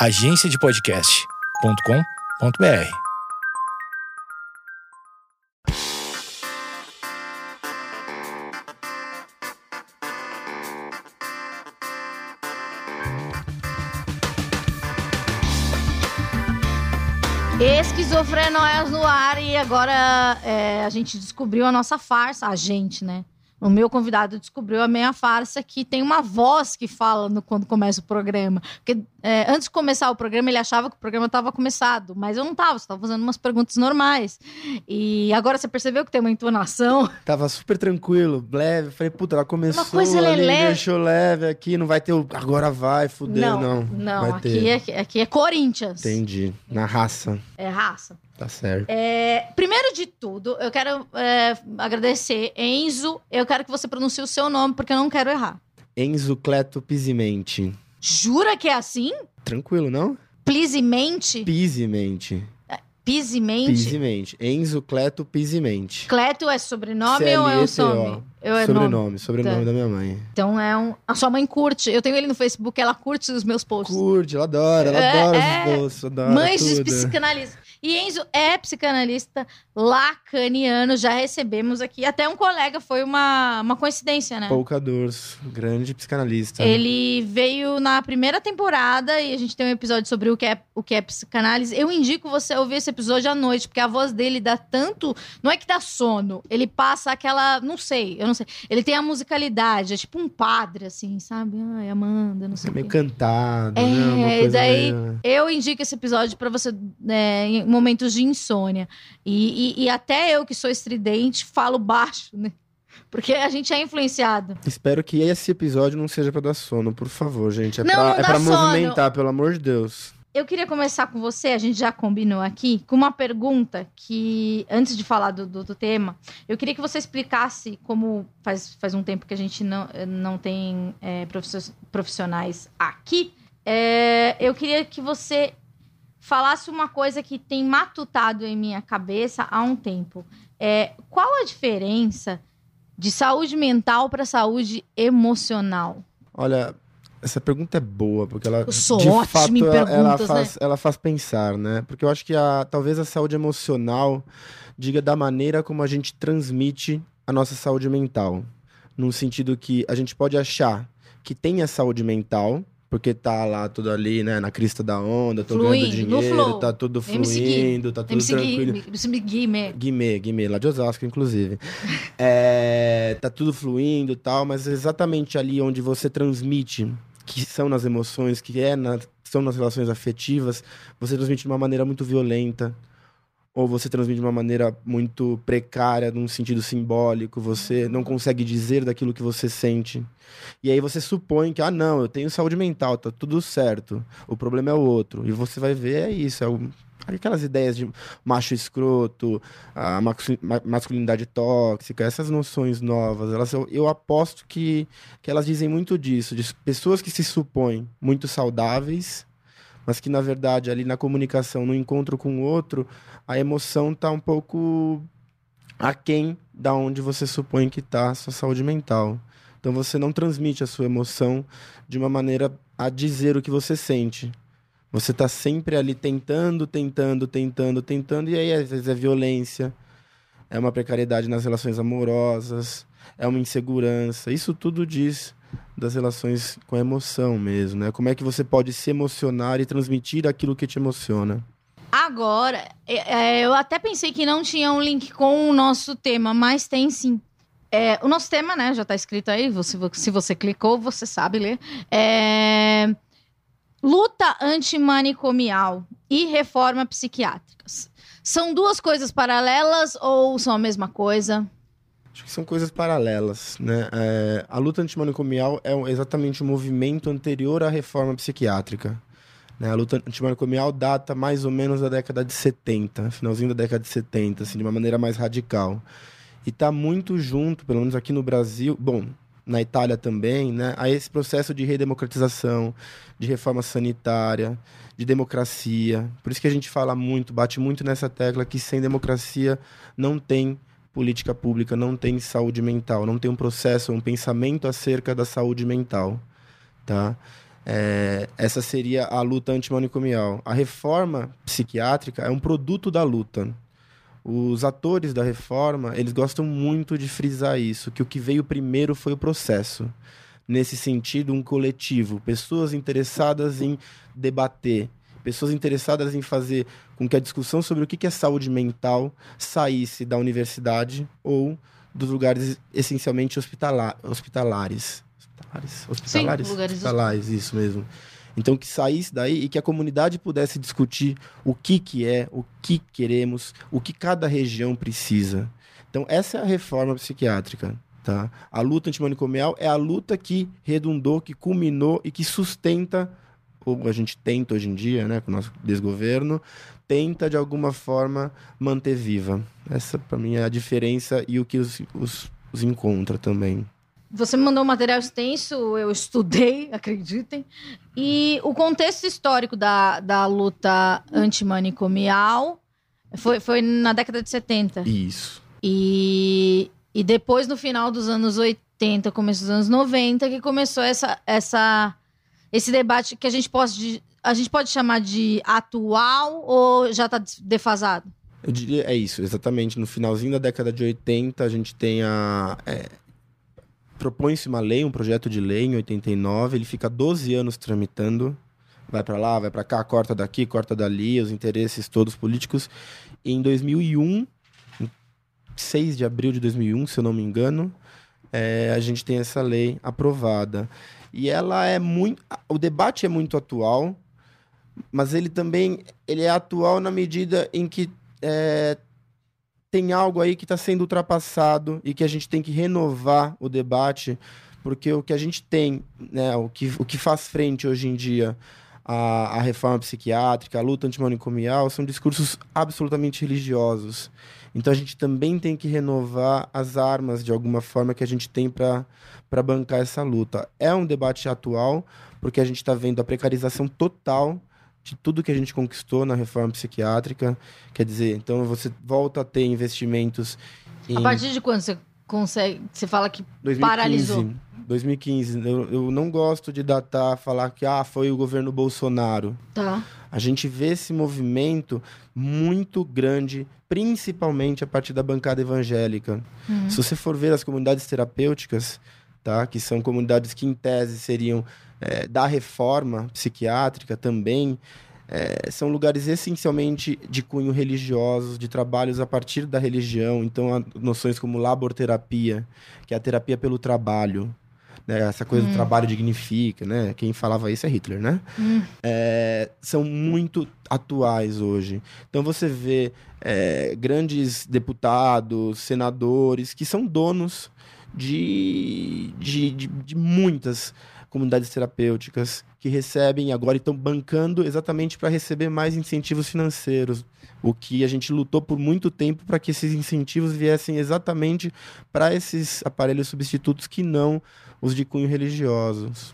agenciadepodcast.com.br. Esquizofrenóias no ar e agora é, a gente descobriu a nossa farsa, a gente, né? O meu convidado descobriu a minha farsa que tem uma voz que fala no, quando começa o programa. Porque é, antes de começar o programa, ele achava que o programa estava começado, mas eu não estava, estava fazendo umas perguntas normais. E agora você percebeu que tem uma entonação. Tava super tranquilo, leve. Falei, puta, ela começou Uma coisa ali, leve. deixou leve aqui, não vai ter o. Agora vai, fudeu, não, não. não, aqui, é, aqui é Corinthians. Entendi. Na raça. É raça. Tá certo. É, primeiro de tudo, eu quero é, agradecer Enzo. Eu quero que você pronuncie o seu nome, porque eu não quero errar. Enzo Cleto Pisimente. Jura que é assim? Tranquilo, não? Plisemente? Pisimente. Pisemente? Pisimente. Enzo Cleto Pisimente. Cleto é sobrenome ou é o C-L-E-T-O. nome? Eu é nome. Sobrenome, sobrenome Tá. da minha mãe. Então é um. A sua mãe curte. Eu tenho ele no Facebook, ela curte os meus posts. Curte, ela adora, ela É, adora é. os bolsos, adora Mães de tudo. E Enzo é psicanalista lacaniano, já recebemos aqui. Até um colega, foi uma, uma coincidência, né? Pouca Dors, grande psicanalista. Ele veio na primeira temporada e a gente tem um episódio sobre o que é, o que é psicanálise. Eu indico você ouvir esse episódio à noite, porque a voz dele dá tanto. Não é que dá sono, ele passa aquela. Não sei, eu não sei. Ele tem a musicalidade, é tipo um padre, assim, sabe? Ai, Amanda, não sei É meio quê. cantado, É, né? Uma coisa daí- meio- Eu indico esse episódio pra você né, em momentos de insônia. E, e- e até eu, que sou estridente, falo baixo, né? Porque a gente é influenciado. Espero que esse episódio não seja pra dar sono, por favor, gente. É Não, pra, não é pra movimentar, pelo amor de Deus. Eu queria começar com você, a gente já combinou aqui, com uma pergunta que, antes de falar do, do, do tema, eu queria que você explicasse, como faz, faz um tempo que a gente não, não tem é, profissio- profissionais aqui, é, eu queria que você falasse uma coisa que tem matutado em minha cabeça há um tempo. É, qual a diferença de saúde mental para saúde emocional? Olha, essa pergunta é boa, porque ela, Eu sou de fato, ela, ela né? faz, ela faz pensar, né? Porque eu acho que a, talvez a saúde emocional diga da maneira como a gente transmite a nossa saúde mental. No sentido que a gente pode achar que tem a saúde mental, porque tá lá tudo ali, né, na crista da onda, tô Fluindo, ganhando dinheiro, tá tudo fluindo, tá tudo MC tranquilo. MC Gui, me- Guimê, Guimê, lá de Osasco, inclusive. É, tá tudo fluindo e tal, mas exatamente ali onde você transmite, que são nas emoções, que é na- são nas relações afetivas, você transmite de uma maneira muito violenta, ou você transmite de uma maneira muito precária, num sentido simbólico, você não consegue dizer daquilo que você sente. E aí você supõe que, ah, não, eu tenho saúde mental, tá tudo certo, o problema é o outro. E você vai ver, é isso, é o- aquelas ideias de macho escroto, a masculinidade tóxica, essas noções novas, elas, eu, eu aposto que, que elas dizem muito disso, de pessoas que se supõem muito saudáveis, mas que na verdade ali na comunicação, no encontro com o outro, a emoção tá um pouco aquém da onde você supõe que tá a sua saúde mental. Então você não transmite a sua emoção de uma maneira a dizer o que você sente. Você tá sempre ali tentando, tentando, tentando, tentando, e aí às vezes é violência, é uma precariedade nas relações amorosas, é uma insegurança. Isso tudo diz das relações com a emoção mesmo, né? Como é que você pode se emocionar e transmitir aquilo que te emociona. Agora, é, é, eu até pensei que não tinha um link com o nosso tema, mas tem sim. É, o nosso tema, né, já tá escrito aí, você, se você clicou, você sabe ler. É, luta antimanicomial e reforma psiquiátrica. São duas coisas paralelas ou são a mesma coisa? Acho que são coisas paralelas, né? É, a luta antimanicomial é um- exatamente o movimento anterior à reforma psiquiátrica. né? A luta antimanicomial data mais ou menos da década de 70, finalzinho da década de 70, assim, de uma maneira mais radical. E está muito junto, pelo menos aqui no Brasil, bom, na Itália também, né, a esse processo de redemocratização, de reforma sanitária, de democracia. Por isso que a gente fala muito, bate muito nessa tecla que sem democracia não tem política pública, não tem saúde mental, não tem um processo, um pensamento acerca da saúde mental, tá? É, essa seria a luta antimanicomial. A reforma psiquiátrica é um produto da luta. Os atores da reforma, eles gostam muito de frisar isso, que o que veio primeiro foi o processo. Nesse sentido, um coletivo, pessoas interessadas em debater, pessoas interessadas em fazer com que a discussão sobre o que é saúde mental saísse da universidade ou dos lugares essencialmente hospitalar, hospitalares. Hospitalares? Hospitalares? Sim, lugares hospitalares, isso mesmo. Então que saísse daí e que a comunidade pudesse discutir o que que é, o que queremos, o que cada região precisa. Então essa é a reforma psiquiátrica. Tá? A luta antimanicomial é a luta que redundou, que culminou e que sustenta, ou a gente tenta hoje em dia, né, com o nosso desgoverno, tenta de alguma forma manter viva. Essa para mim é a diferença e o que os, os, os encontra também. Você me mandou um material extenso, eu estudei, acreditem. E o contexto histórico da, da luta antimanicomial foi, foi na década de 70. Isso. E, e depois, no final dos anos 80, começo dos anos 90, que começou essa, essa, esse debate que a gente pode, a gente pode chamar de atual ou já está defasado? Eu diria, é isso, exatamente. No finalzinho da década de 80, a gente tem a. É, Propõe-se uma lei, um projeto de lei em 89, ele fica 12 anos tramitando. Vai para lá, vai para cá, corta daqui, corta dali, os interesses todos políticos. E em 2001, 6 de abril de 2001, se eu não me engano, é, a gente tem essa lei aprovada. E ela é muito. O debate é muito atual, mas ele também ele é atual na medida em que é, tem algo aí que está sendo ultrapassado e que a gente tem que renovar o debate, porque o que a gente tem, né, o que, o que faz frente hoje em dia à, à reforma psiquiátrica, à luta antimanicomial, são discursos absolutamente religiosos. Então a gente também tem que renovar as armas de alguma forma que a gente tem para bancar essa luta. É um debate atual, porque a gente está vendo a precarização total de tudo que a gente conquistou na reforma psiquiátrica. Quer dizer, então você volta a ter investimentos. Em... A partir de quando você consegue. Você fala que 2015, paralisou? 2015. Eu, eu não gosto de datar, falar que ah, foi o governo Bolsonaro. Tá. A gente vê esse movimento muito grande, principalmente a partir da bancada evangélica. Uhum. Se você for ver as comunidades terapêuticas, tá? que são comunidades que, em tese, seriam é, da reforma psiquiátrica também, é, são lugares essencialmente de cunho religiosos, de trabalhos a partir da religião. Então, noções como laborterapia, que é a terapia pelo trabalho. Né? Essa coisa hum. do trabalho dignifica, né? Quem falava isso é Hitler, né? Hum. É, são muito atuais hoje. Então, você vê é, grandes deputados, senadores, que são donos de, de, de, de muitas comunidades terapêuticas que recebem agora e estão bancando exatamente para receber mais incentivos financeiros. O que a gente lutou por muito tempo para que esses incentivos viessem exatamente para esses aparelhos substitutos que não os de cunho religiosos.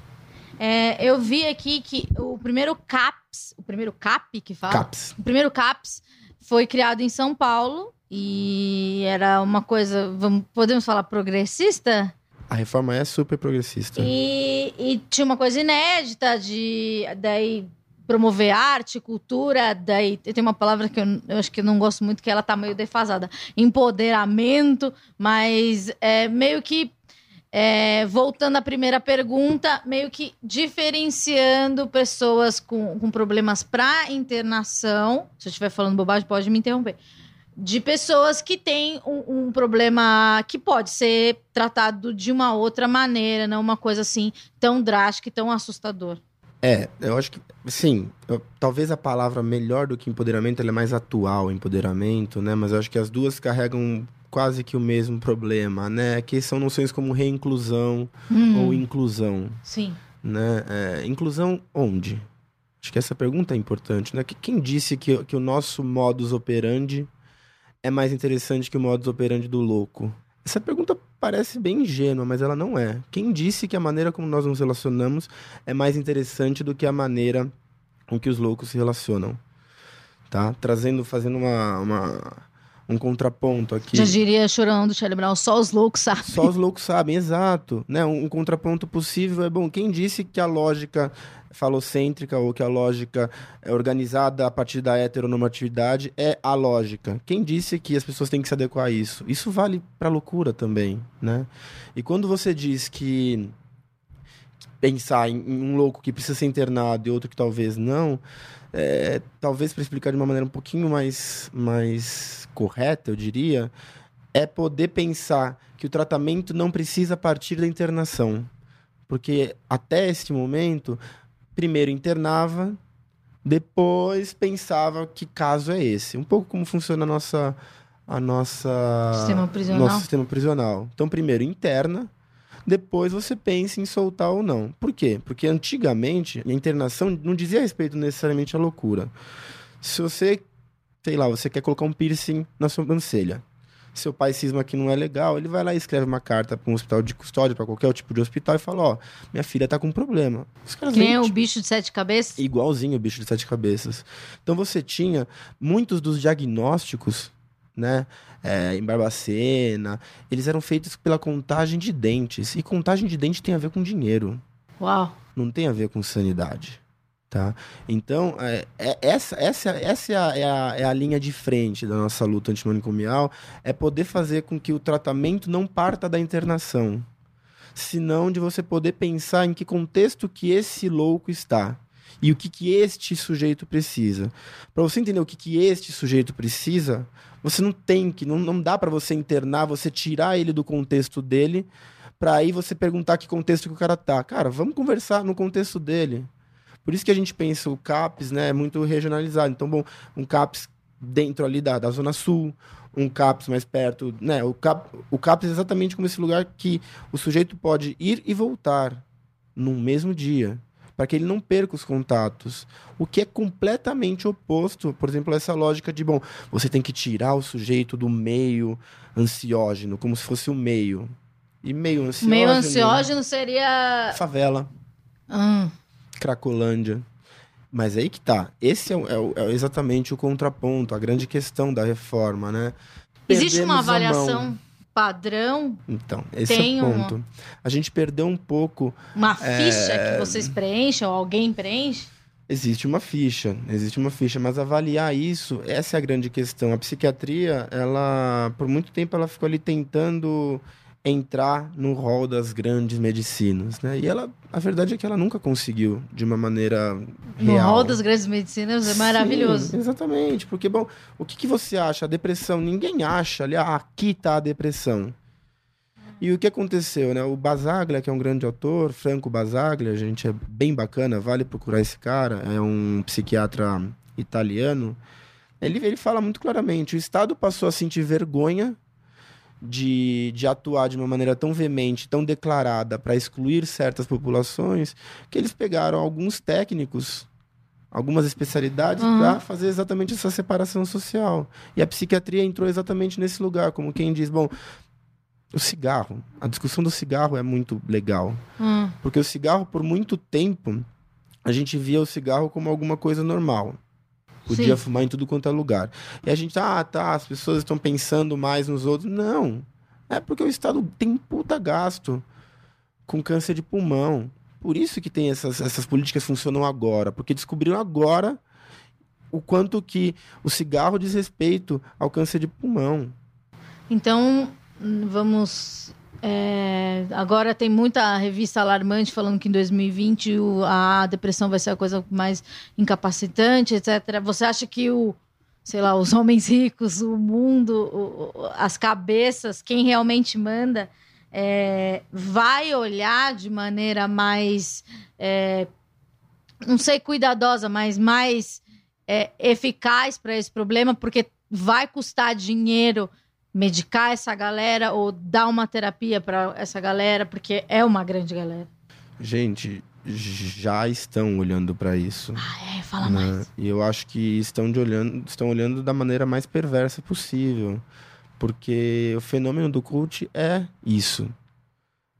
É, eu vi aqui que o primeiro CAPS, o primeiro CAP que fala? CAPS. O primeiro CAPS foi criado em São Paulo e era uma coisa, vamos, podemos falar progressista? A reforma é super progressista. E, e tinha uma coisa inédita de daí promover arte, cultura, daí tem uma palavra que eu, eu, acho que não gosto muito, que ela tá meio defasada. Empoderamento, mas é meio que é, voltando à primeira pergunta, meio que diferenciando pessoas com, com problemas para internação. Se eu estiver falando bobagem, pode me interromper de pessoas que têm um, um, problema que pode ser tratado de uma outra maneira, não uma coisa assim tão drástica e tão assustador. É, eu acho que, sim, eu, talvez a palavra melhor do que empoderamento, ela é mais atual, empoderamento, né? Mas eu acho que as duas carregam quase que o mesmo problema, né? Que são noções como reinclusão hum. ou inclusão. Sim. Né? É, inclusão onde? Acho que essa pergunta é importante, né? Quem disse que, que o nosso modus operandi é mais interessante que o modus operandi do louco? Essa pergunta parece bem ingênua, mas ela não é. Quem disse que a maneira como nós nos relacionamos é mais interessante do que a maneira com que os loucos se relacionam? Tá? Trazendo, fazendo uma, uma um contraponto aqui. Já diria chorando, Charlie Brown, só os loucos sabem. Só os loucos sabem, exato. Né? Um, um contraponto possível é, bom, quem disse que a lógica falocêntrica ou que a lógica é organizada a partir da heteronormatividade é a lógica. Quem disse que as pessoas têm que se adequar a isso? Isso vale para loucura também, né? E quando você diz que pensar em, um louco que precisa ser internado e outro que talvez não, é, talvez para explicar de uma maneira um pouquinho mais, mais correta, eu diria, é poder pensar que o tratamento não precisa partir da internação. Porque até esse momento, primeiro internava, depois pensava que caso é esse. Um pouco como funciona a nossa a nossa Sistema prisional. nosso sistema prisional. Então, primeiro interna, depois você pensa em soltar ou não. Por quê? Porque antigamente a internação não dizia respeito necessariamente à loucura. Se você, sei lá, você quer colocar um piercing na sua sobrancelha, seu pai cisma que não é legal, ele vai lá e escreve uma carta para um hospital de custódia, para qualquer tipo de hospital e fala: Ó, minha filha tá com um problema. Os caras nem vêm, o tipo, bicho de sete cabeças. igualzinho o bicho de sete cabeças. Então você tinha muitos dos diagnósticos, né? é, em Barbacena, eles eram feitos pela contagem de dentes. E contagem de dente tem a ver com dinheiro, Uau. não tem a ver com sanidade. Tá? Então, é, é- essa, essa, essa é, a, é, a, é a linha de frente da nossa luta antimanicomial, é poder fazer com que o tratamento não parta da internação, senão de você poder pensar em que contexto que esse louco está e o que, que este sujeito precisa. Para você entender o que, que este sujeito precisa, você não tem que, não, não dá para você internar, você tirar ele do contexto dele, para aí você perguntar que contexto que o cara tá. Cara, vamos conversar no contexto dele. Por isso que a gente pensa o CAPS, né, é muito regionalizado. Então, bom, um CAPS dentro ali da, da Zona Sul, um CAPS mais perto, né? O, CAP, o CAPS é exatamente como esse lugar que o sujeito pode ir e voltar num mesmo dia, para que ele não perca os contatos. O que é completamente oposto, por exemplo, a essa lógica de, bom, você tem que tirar o sujeito do meio ansiógeno, como se fosse o meio. E meio ansiógeno... Meio ansiógeno seria. Favela. Hum. Cracolândia. Mas aí que tá. Esse é, é é exatamente o contraponto, a grande questão da reforma, né? Existe uma Perdemos avaliação padrão, Então, esse é o uma- ponto. A gente perdeu um pouco. uma ficha É. que vocês preenchem ou alguém preenche? Existe uma ficha, existe uma ficha, mas avaliar isso, essa é a grande questão. A psiquiatria, ela, por muito tempo, ela ficou ali tentando entrar no rol das grandes medicinas, né? E ela, a verdade é que ela nunca conseguiu de uma maneira No real. rol das grandes medicinas é maravilhoso. Sim, exatamente, porque, bom, o que, que você acha? A depressão, ninguém acha, ali, ah, aqui tá a depressão. E o que aconteceu, né? O Basaglia, que é um grande autor, Franco Basaglia, gente, é bem bacana, vale procurar esse cara, é um psiquiatra italiano. Ele, ele fala muito claramente, o Estado passou a sentir vergonha de, de atuar de uma maneira tão veemente, tão declarada para excluir certas populações, que eles pegaram alguns técnicos, algumas especialidades, Uhum. para fazer exatamente essa separação social. E a psiquiatria entrou exatamente nesse lugar, como quem diz, bom, o cigarro, a discussão do cigarro é muito legal, Hum. porque o cigarro, por muito tempo, a gente via o cigarro como alguma coisa normal. Podia Sim. fumar em tudo quanto é lugar. E a gente, ah, tá, as pessoas estão pensando mais nos outros. Não. É porque o Estado tem puta gasto com câncer de pulmão. Por isso que tem essas, essas políticas funcionam agora. Porque descobriram agora o quanto que o cigarro diz respeito ao câncer de pulmão. Então, vamos. É, agora tem muita revista alarmante falando que em 2020 o- a depressão vai ser a coisa mais incapacitante, etc. Você acha que o, sei lá, os homens ricos, o mundo, o- as cabeças, quem realmente manda, é, vai olhar de maneira mais, é, não sei, cuidadosa, mas mais é, eficaz para esse problema, porque vai custar dinheiro medicar essa galera ou dar uma terapia para essa galera, porque é uma grande galera. Gente, já estão olhando para isso. Ah, é, fala né? mais. E eu acho que estão, de olhando, estão olhando da maneira mais perversa possível. Porque o fenômeno do cult é isso.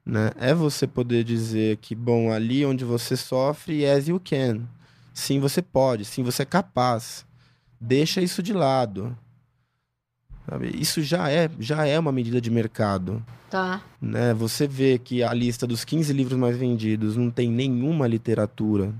Né? É você poder dizer que, bom, ali onde você sofre, yes you can. Sim, você pode. Sim, você é capaz. Deixa isso de lado. Sabe? Isso já é, já é uma medida de mercado Tá. né? Você vê que a lista dos 15 livros mais vendidos não tem nenhuma literatura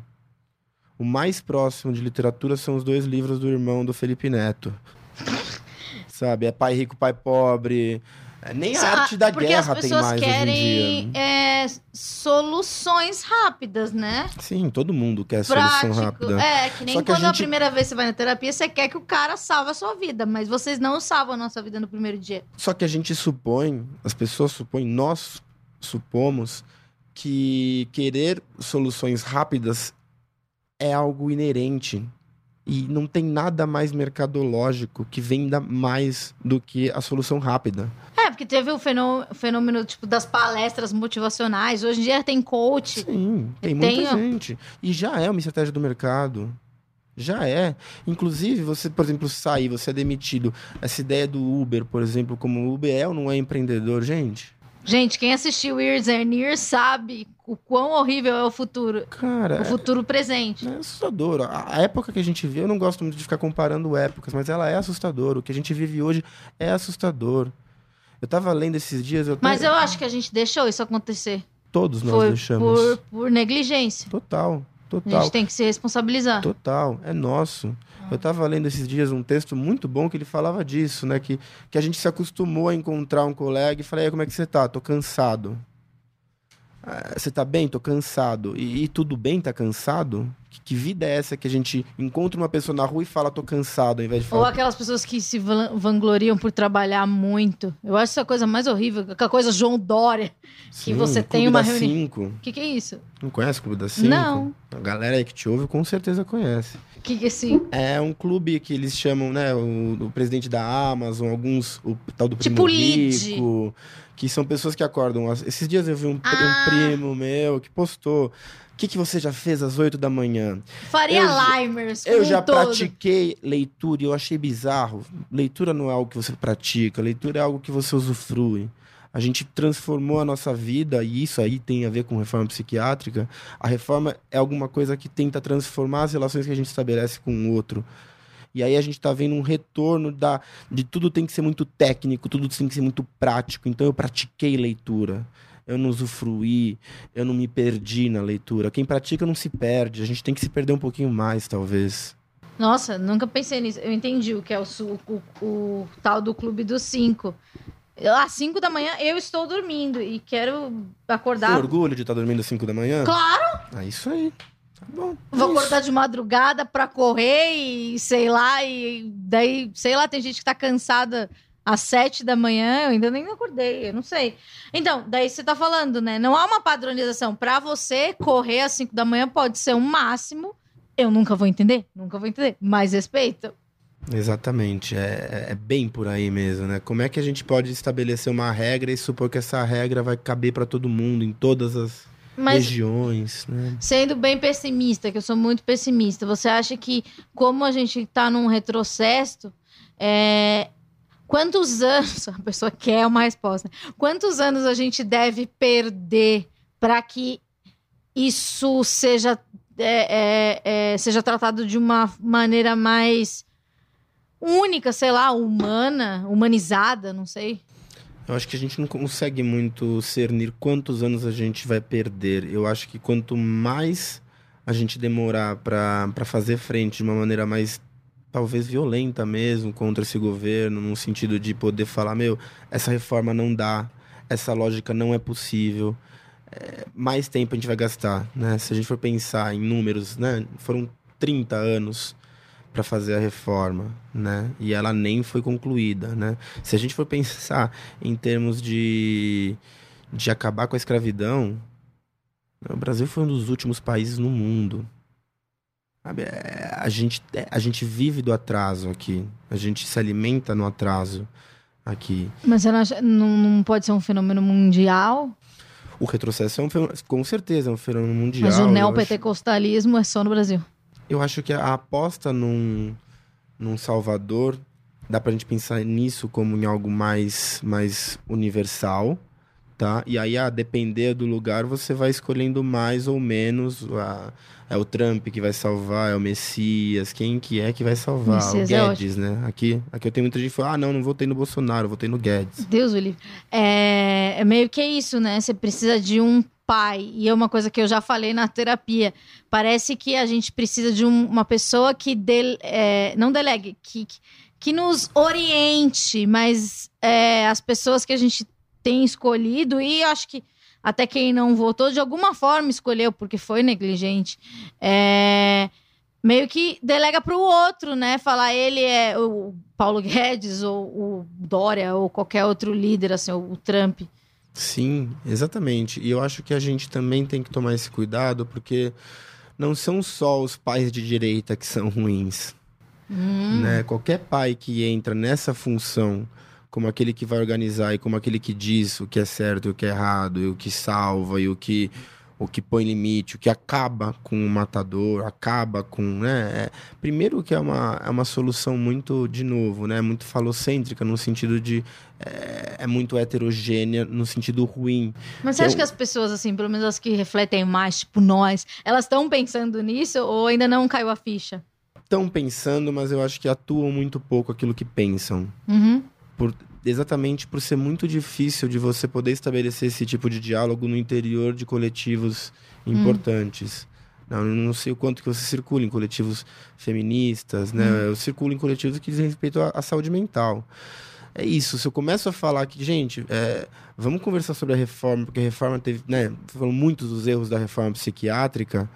O mais próximo de literatura são os dois livros do irmão do Felipe Neto. Sabe? É Pai Rico, Pai Pobre. É, Nem a arte da Porque guerra tem mais hoje em querem dia. é, soluções rápidas, né? Sim, todo mundo quer solução Prático. rápida. É, que nem Só a quando a, gente- primeira vez você vai na terapia, você quer que o cara salve a sua vida, mas vocês não salvam a nossa vida no primeiro dia. Só que a gente supõe, as pessoas supõem, nós supomos que querer soluções rápidas é algo inerente. E não tem nada mais mercadológico que venda mais do que a solução rápida. É, porque teve o fenô- fenômeno, tipo, das palestras motivacionais. Hoje em dia tem coach. Sim, tem Tem, muita gente. E já é uma estratégia do mercado. Já é. Inclusive, você, por exemplo, sair, você é demitido. Essa ideia do Uber, por exemplo, como o Uber é não é empreendedor, gente. Gente, quem assistiu Years and Years sabe o quão horrível é o futuro. Cara, O futuro presente. É assustador. A a época que a gente vive, eu não gosto muito de ficar comparando épocas, mas ela é assustadora. O que a gente vive hoje é assustador. Eu tava lendo esses dias, eu Mas até- eu acho que a gente deixou isso acontecer. todos nós Foi deixamos. por, por negligência. Total, A total. gente tem que se responsabilizar. Total, é nosso. Eu tava lendo esses dias um texto muito bom que ele falava disso, né? Que, que a gente se acostumou a encontrar um colega e falei, "E aí, como é que você tá? Tô cansado. "Ah, Você tá bem? Tô cansado. E, e tudo bem, tá cansado? Que, que vida é essa que a gente encontra uma pessoa na rua e fala, tô cansado, ao invés de Ou falar. aquelas pessoas que se van- vangloriam por trabalhar muito. Eu acho isso a coisa mais horrível. Aquela coisa João Dória. que Sim, você Clube tem uma das reuni- Cinco. O que, que é isso? Não conhece o Clube das Cinco? Não. A galera aí que te ouve com certeza conhece. O que, que é assim? É um clube que eles chamam, né? O, o presidente da Amazon, alguns, o tal do Primo Tipo lead. Rico, que são pessoas que acordam. Esses dias eu vi um, pri- um Ah. primo meu que postou. O que, que você já fez às 8 da manhã? Faria Eu Limers. Eu já todo. pratiquei leitura e eu achei bizarro. Leitura não é algo que você pratica, leitura é algo que você usufrui. A gente transformou a nossa vida, e isso aí tem a ver com reforma psiquiátrica. A reforma é alguma coisa que tenta transformar as relações que a gente estabelece com o outro. E aí a gente tá vendo um retorno da, de tudo tem que ser muito técnico, tudo tem que ser muito prático. Então eu pratiquei leitura. Eu não usufruí, eu não me perdi na leitura. Quem pratica não se perde. A gente tem que se perder um pouquinho mais, talvez. Nossa, nunca pensei nisso. Eu entendi o que é o, o, o tal do Clube dos Cinco. Às 5 da manhã eu estou dormindo e quero Tem acordar. orgulho de estar dormindo às 5 da manhã? Claro! É isso aí. Tá bom. Vou isso. acordar de madrugada pra correr e sei lá, e daí, sei lá, tem gente que tá cansada às sete da manhã, eu ainda nem acordei, eu não sei. Então, daí você tá falando, né? Não há uma padronização. Pra você, correr às cinco da manhã pode ser um máximo. Eu nunca vou entender, nunca vou entender. Mais respeito. Exatamente. É, é bem por aí mesmo, né? Como é que a gente pode estabelecer uma regra e supor que essa regra vai caber para todo mundo, em todas as Mas regiões, né? Sendo bem pessimista, que eu sou muito pessimista, você acha que, como a gente tá num retrocesso, é, quantos anos. A pessoa quer uma resposta. Quantos anos a gente deve perder para que isso seja, é, é, é, seja tratado de uma maneira mais única, sei lá, humana, humanizada, não sei? Eu acho que a gente não consegue muito cernir quantos anos a gente vai perder. Eu acho que quanto mais a gente demorar para fazer frente de uma maneira mais talvez violenta mesmo contra esse governo, no sentido de poder falar, meu, essa reforma não dá, essa lógica não é possível. é, mais tempo a gente vai gastar, né? Se a gente for pensar em números, né? Foram 30 anos para fazer a reforma, né? E ela nem foi concluída, né? Se a gente for pensar em termos de, de acabar com a escravidão, o Brasil foi um dos últimos países no mundo. É, a, gente, é, a gente vive do atraso aqui. A gente se alimenta no atraso aqui. Mas você não, acha, não, não pode ser um fenômeno mundial? O retrocesso é um fenômeno, com certeza, é um fenômeno mundial. Mas o eu acho- neopentecostalismo é só no Brasil. Eu acho que a aposta num, num Salvador dá pra gente pensar nisso como em algo mais, mais universal, tá? E aí, a depender do lugar, você vai escolhendo mais ou menos. A, é o Trump que vai salvar, é o Messias, quem que é que vai salvar? Messias o é Guedes, né? Aqui, aqui eu tenho muita gente que fala, ah, não, não votei no Bolsonaro, votei no Guedes. Deus livre. É, é meio que isso, né? Você precisa de um pai, e é uma coisa que eu já falei na terapia, parece que a gente precisa de um- uma pessoa que dele, é, não delegue, que, que nos oriente, mas é, as pessoas que a gente tem escolhido, e acho que até quem não votou, de alguma forma escolheu, porque foi negligente, é, meio que delega para o outro, né? Falar ele é o Paulo Guedes, ou o Dória, ou qualquer outro líder, assim, o Trump. Sim, exatamente. E eu acho que a gente também tem que tomar esse cuidado, porque não são só os pais de direita que são ruins. Hum. né? Qualquer pai que entra nessa função, como aquele que vai organizar e como aquele que diz o que é certo e o que é errado, e o que salva e o que, o que põe limite, o que acaba com o matador, acaba com. Né? É, primeiro que é uma, é uma solução muito, de novo, né? muito falocêntrica, no sentido de. É, é muito heterogênea, no sentido ruim. Mas você Eu- acha que as pessoas, assim, pelo menos as que refletem mais, tipo nós, elas estão pensando nisso ou ainda não caiu a ficha? Estão pensando, mas eu acho que atuam muito pouco aquilo que pensam. Uhum. Por- exatamente por ser muito difícil de você poder estabelecer esse tipo de diálogo no interior de coletivos importantes. Não, eu não sei o quanto que você circula em coletivos feministas, né? Eu circulo em coletivos que dizem respeito à, à saúde mental. É isso, se eu começo a falar que, gente, é, vamos conversar sobre a reforma, porque a reforma teve, né, foram muitos dos erros da reforma psiquiátrica,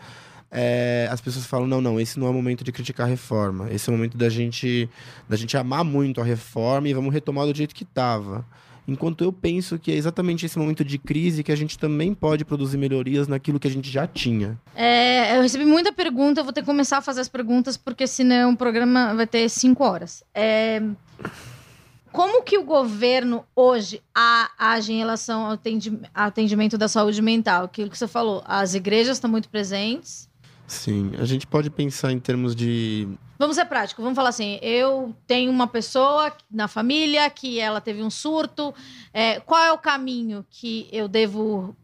é, as pessoas falam, não, não, esse não é o momento de criticar a reforma, esse é o momento da gente, da gente amar muito a reforma e vamos retomar do jeito que estava. Enquanto eu penso que é exatamente esse momento de crise que a gente também pode produzir melhorias naquilo que a gente já tinha. É, eu recebi muita pergunta, eu vou ter que começar a fazer as perguntas, porque senão o programa vai ter cinco horas. É, como que o governo hoje age em relação ao atendi- atendimento da saúde mental? Aquilo que você falou, as igrejas estão muito presentes. Sim, a gente pode pensar em termos de Vamos ser prático, vamos falar assim: eu tenho uma pessoa na família que ela teve um surto. é, qual é o caminho que eu devo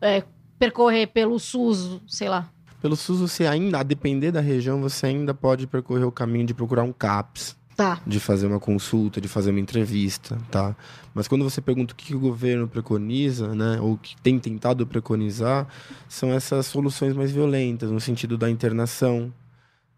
é, percorrer pelo SUS, sei lá? Pelo SUS, você ainda, a depender da região, você ainda pode percorrer o caminho de procurar um CAPS, Tá. de fazer uma consulta, de fazer uma entrevista, tá? Mas quando você pergunta o que, o governo preconiza, né, ou que tem tentado preconizar, são essas soluções mais violentas, no sentido da internação,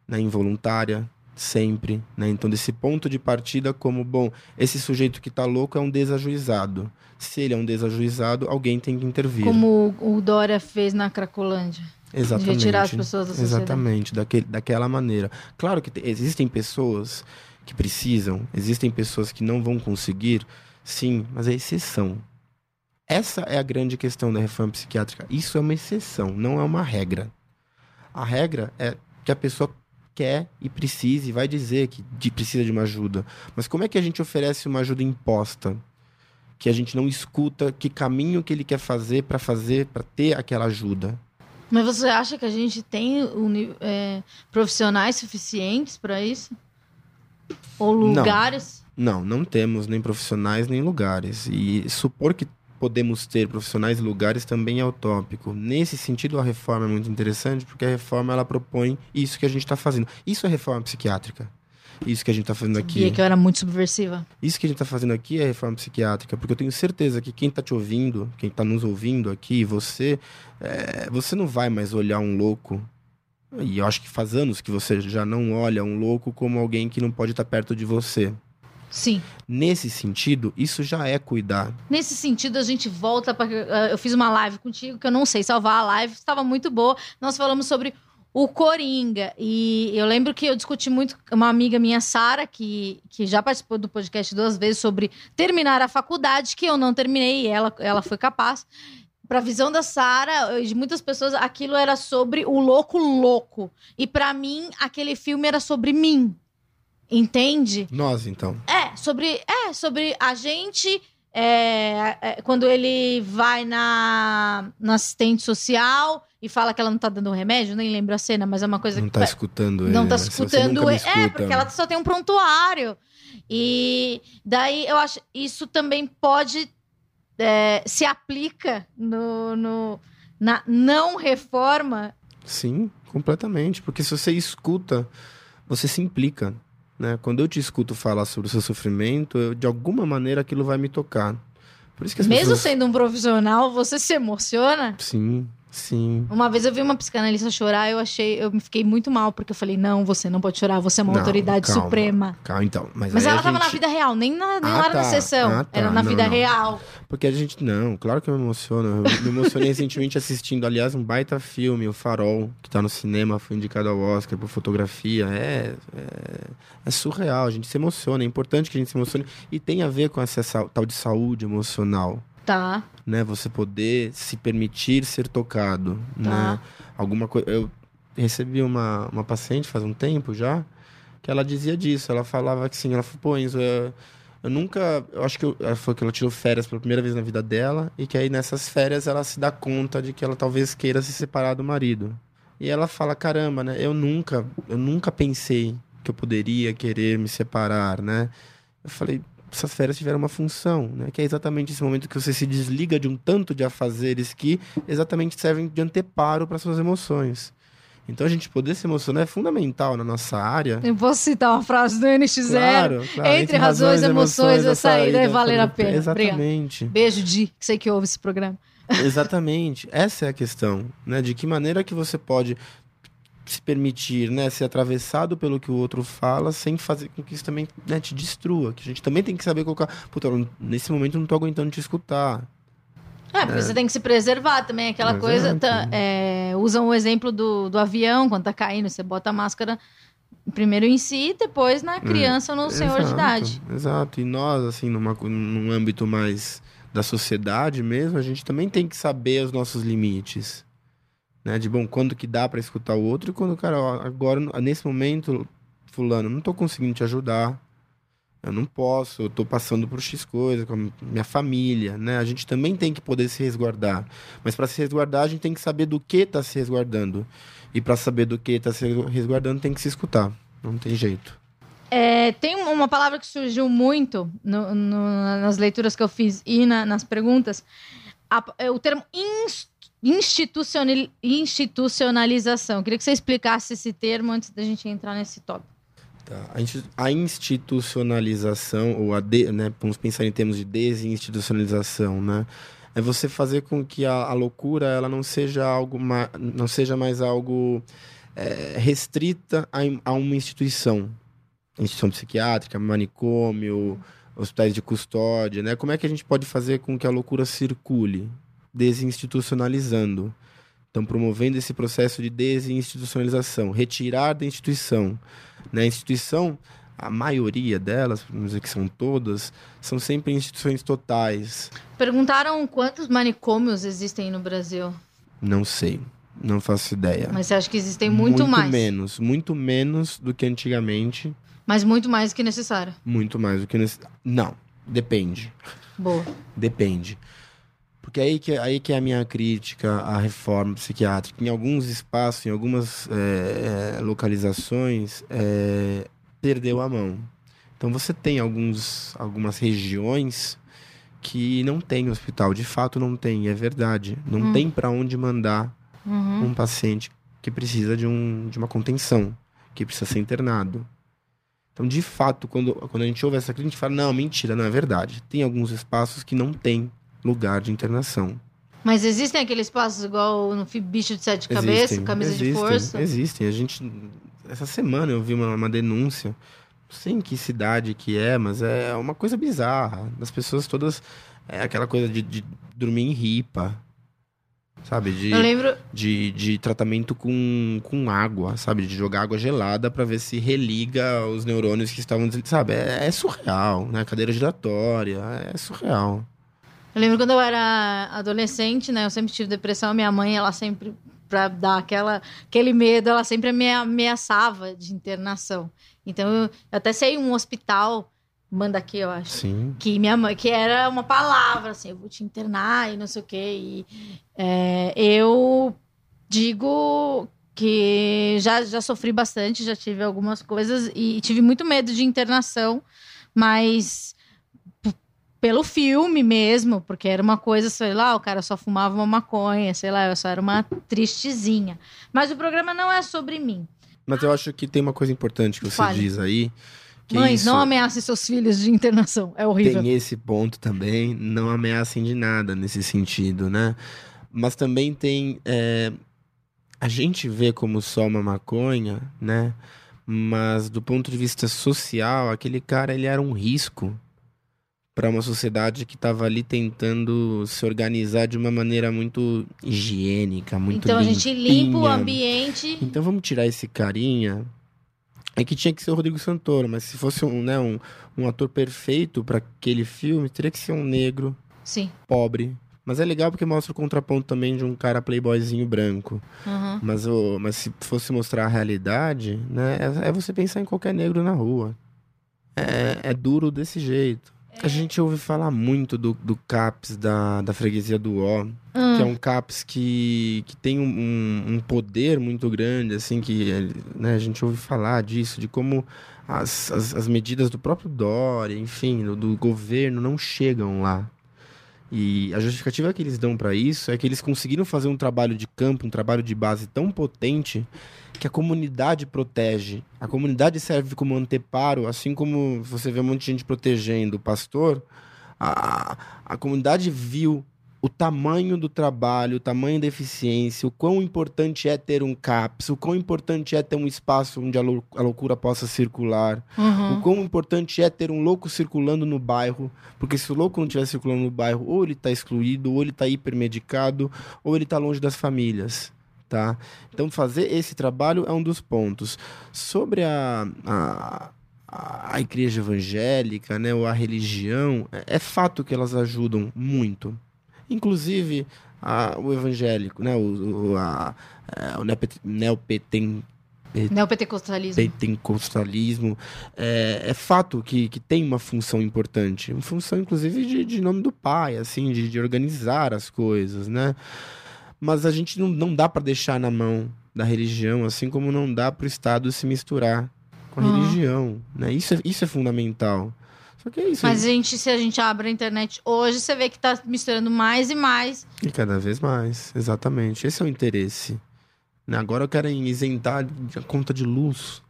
né, involuntária, sempre, né? Então, desse ponto de partida como, bom, esse sujeito que tá louco é um desajuizado. Se ele é um desajuizado, alguém tem que intervir. Como o Dória fez na Cracolândia. Exatamente. retirar as pessoas da sociedade. Exatamente, daquele, daquela maneira. Claro que te- existem pessoas que precisam, existem pessoas que não vão conseguir, sim, mas é exceção. Essa é a grande questão da reforma psiquiátrica. Isso é uma exceção, não é uma regra. A regra é que a pessoa quer e precisa e vai dizer que precisa de uma ajuda. Mas como é que a gente oferece uma ajuda imposta? Que a gente não escuta que caminho que ele quer fazer para fazer, para ter aquela ajuda. Mas você acha que a gente tem é, profissionais suficientes para isso? Ou lugares? Não, não temos nem profissionais nem lugares. E supor que podemos ter profissionais e lugares também é utópico. Nesse sentido, a reforma é muito interessante porque a reforma ela propõe isso que a gente está fazendo. Isso é reforma psiquiátrica. Isso que a gente está fazendo aqui. que eu era muito subversiva. Isso que a gente está fazendo aqui é reforma psiquiátrica, porque eu tenho certeza que quem está te ouvindo, quem está nos ouvindo aqui, você, é, você não vai mais olhar um louco. E eu acho que faz anos que você já não olha um louco como alguém que não pode estar perto de você. Sim. Nesse sentido, isso já é cuidar. Nesse sentido, a gente volta para. Eu fiz uma live contigo, que eu não sei salvar a live, estava muito boa. Nós falamos sobre o Coringa. E eu lembro que eu discuti muito com uma amiga minha, Sara, que, que já participou do podcast duas vezes, sobre terminar a faculdade, que eu não terminei, e ela, ela foi capaz. Pra visão da Sara e de muitas pessoas, aquilo era sobre o louco louco. E pra mim, aquele filme era sobre mim. Entende? Nós, então. É, sobre, é, sobre a gente. é, é, quando ele vai na, na assistente social e fala que ela não tá dando remédio, nem lembro a cena, mas é uma coisa Não que. tá escutando ele. não tá? Se você escutando ele. É, escuta, porque ela só tem um prontuário. E daí eu acho isso também pode é, se aplica no, no- na não reforma. Sim, completamente. Porque se você escuta, você se implica. Né? Quando eu te escuto falar sobre o seu sofrimento, eu, de alguma maneira aquilo vai me tocar. Por isso que as Mesmo pessoas... sendo um profissional, você se emociona? Sim, sim. Uma vez eu vi uma psicanalista chorar, eu achei, eu me fiquei muito mal, porque eu falei, não, você não pode chorar, você é uma Não, autoridade calma. suprema. Calma, então. Mas, Mas ela a tava na gente- vida real, nem, na, nem Ah, lá na tá. sessão. Ah, tá. Era na Não, vida não. real. Porque a gente. Não, claro que eu me emociono. Eu me emocionei recentemente assistindo, aliás, um baita filme, O Farol, que tá no cinema, foi indicado ao Oscar por fotografia. É, é, é surreal, a gente se emociona. É importante que a gente se emocione. E tem a ver com essa sa- tal de saúde emocional. Tá. Né? Você poder se permitir ser tocado. Tá. Né? Alguma coisa. Eu recebi uma, uma paciente faz um tempo já, que ela dizia disso. Ela falava que sim, ela falou, pô, Enzo, eu, eu nunca. Eu acho que eu, ela falou que ela tirou férias pela primeira vez na vida dela, e que aí nessas férias ela se dá conta de que ela talvez queira se separar do marido. E ela fala, caramba, né? Eu nunca, eu nunca pensei que eu poderia querer me separar, né? Eu falei, essas férias tiveram uma função, né? Que é exatamente esse momento que você se desliga de um tanto de afazeres que exatamente servem de anteparo para suas emoções. Então a gente poder se emocionar é fundamental na nossa área. Eu posso citar uma frase do NX0. Claro, claro. Entre razões e emoções, a saída é valer a pena. Exatamente. Beijo, Di, que sei que ouve esse programa. Exatamente. Essa é a questão, né? De que maneira que você pode se permitir, né, ser atravessado pelo que o outro fala, sem fazer com que isso também né, te destrua. Que a gente também tem que saber colocar. Puta, nesse momento eu não tô aguentando te escutar. É, porque você tem que se preservar também, aquela Exato. coisa. tá, é, usam o exemplo do, do avião, quando tá caindo, você bota a máscara primeiro em si, depois na criança ou no senhor de Exato, idade. Exato. E nós, assim, numa, num âmbito mais da sociedade mesmo, a gente também tem que saber os nossos limites. Né? De, bom, quando que dá pra escutar o outro e quando, cara, agora, nesse momento, fulano, não tô conseguindo te ajudar. Eu não posso, eu tô passando por X coisa com a minha família, né? A gente também tem que poder se resguardar. Mas para se resguardar, a gente tem que saber do que tá se resguardando. E para saber do que tá se resguardando, tem que se escutar. Não tem jeito. É, tem uma palavra que surgiu muito no- no- nas leituras que eu fiz e na- nas perguntas. A- é o termo ins- institucional- institucionalização. Queria que você explicasse esse termo antes da gente entrar nesse tópico. Tá. A, insti- a institucionalização, ou a de, né, vamos pensar em termos de desinstitucionalização, né? É você fazer com que a, a loucura ela não seja algo não seja mais algo é, restrita a, a uma instituição, instituição psiquiátrica, manicômio, hospitais de custódia, né? Como é que a gente pode fazer com que a loucura circule, desinstitucionalizando? Então, promovendo esse processo de desinstitucionalização, retirar da instituição. Né? A instituição, a maioria delas, vamos dizer que são todas, são sempre instituições totais. Perguntaram quantos manicômios existem no Brasil. Não sei, não faço ideia. Mas você acha que existem muito, mais? menos, muito menos do que antigamente, Mas muito mais do que necessário. muito mais do que nesse... Não, depende. Boa. Depende. Porque aí que, aí que é a minha crítica à reforma psiquiátrica. Em alguns espaços, em algumas é, localizações, é, perdeu a mão. Então você tem alguns, algumas regiões que não tem hospital. De fato, não tem, é verdade. Não Hum. tem para onde mandar Uhum. um paciente que precisa de, um, de uma contenção, que precisa ser internado. Então, de fato, quando, quando a gente ouve essa crítica, a gente fala, não, mentira, não é verdade. Tem alguns espaços que não tem lugar de internação. Mas existem aqueles espaços igual no bicho de sete cabeças, Existem, camisa de existem, força? Existem. A gente. Essa semana eu vi uma, uma denúncia. Não sei em que cidade que é, mas é uma coisa bizarra. Das pessoas todas. É aquela coisa de, de dormir em ripa. Sabe? De, Eu lembro, de, de tratamento com, com água, sabe? De jogar água gelada pra ver se religa os neurônios que estavam. Sabe? É, é surreal, né? Cadeira giratória. É surreal. Eu lembro quando eu era adolescente, né? Eu sempre tive depressão. Minha mãe, ela sempre, pra dar aquela, aquele medo, ela sempre me ameaçava de internação. Então, eu até sei um hospital, manda aqui, eu acho. Sim. que minha mãe, que era uma palavra, assim, eu vou te internar e não sei o quê. E é, eu digo que já, já sofri bastante, já tive algumas coisas e tive muito medo de internação, mas pelo filme mesmo, porque era uma coisa, sei lá, o cara só fumava uma maconha, sei lá, eu só era uma tristezinha. Mas o programa não é sobre mim. Mas eu acho que tem uma coisa importante que você Fale. diz aí, Que Mães, isso? não ameacem seus filhos de internação. É horrível. Tem esse ponto também, não ameacem de nada nesse sentido, né? Mas também tem. é, a gente vê como só uma maconha, né? Mas do ponto de vista social, aquele cara ele era um risco para uma sociedade que estava ali tentando se organizar de uma maneira muito higiênica, muito então a gente limpa o limpinha. ambiente. Então vamos tirar esse carinha. É que tinha que ser o Rodrigo Santoro, mas se fosse um, né, um, um ator perfeito para aquele filme, teria que ser um negro, Sim. pobre. Mas é legal porque mostra o contraponto também de um cara playboyzinho branco. Aham. Mas, o, mas se fosse mostrar a realidade, né, é, é você pensar em qualquer negro na rua. É, é duro desse jeito. A gente ouve falar muito do, do CAPS da, da freguesia do Ó, Hum. que é um CAPS que, que tem um, um- um poder muito grande, assim, que né, a gente ouve falar disso, de como as, as, as medidas do próprio Dória, enfim, do, do governo não chegam lá. E a justificativa que eles dão para isso é que eles conseguiram fazer um trabalho de campo, um trabalho de base tão potente que a comunidade protege. A comunidade serve como anteparo, assim como você vê um monte de gente protegendo o pastor, a, a comunidade viu o tamanho do trabalho, o tamanho da eficiência, o quão importante é ter um CAPS, o quão importante é ter um espaço onde a, lou- a loucura possa circular, Uhum. o quão importante é ter um louco circulando no bairro, porque se o louco não estiver circulando no bairro, ou ele está excluído, ou ele está hipermedicado, ou ele está longe das famílias, tá? Então fazer esse trabalho é um dos pontos. Sobre a, a, a igreja evangélica, né, ou a religião, é, é fato que elas ajudam muito. Inclusive a- o evangélico, né, o, o, a, é, o Neopentecostalismo. pentecostalismo, é, é fato que, que tem uma função importante. Uma função, inclusive, de, de nome do pai, assim, de, de organizar as coisas, né? Mas a gente não, não dá para deixar na mão da religião, assim como não dá para o Estado se misturar com a Uhum. religião, né? Isso é, isso é fundamental. Só que é isso. Mas a gente, se a gente abre a internet hoje, você vê que tá misturando mais e mais. E cada vez mais, exatamente. Esse é o interesse. Né? Agora querem isentar a conta de luz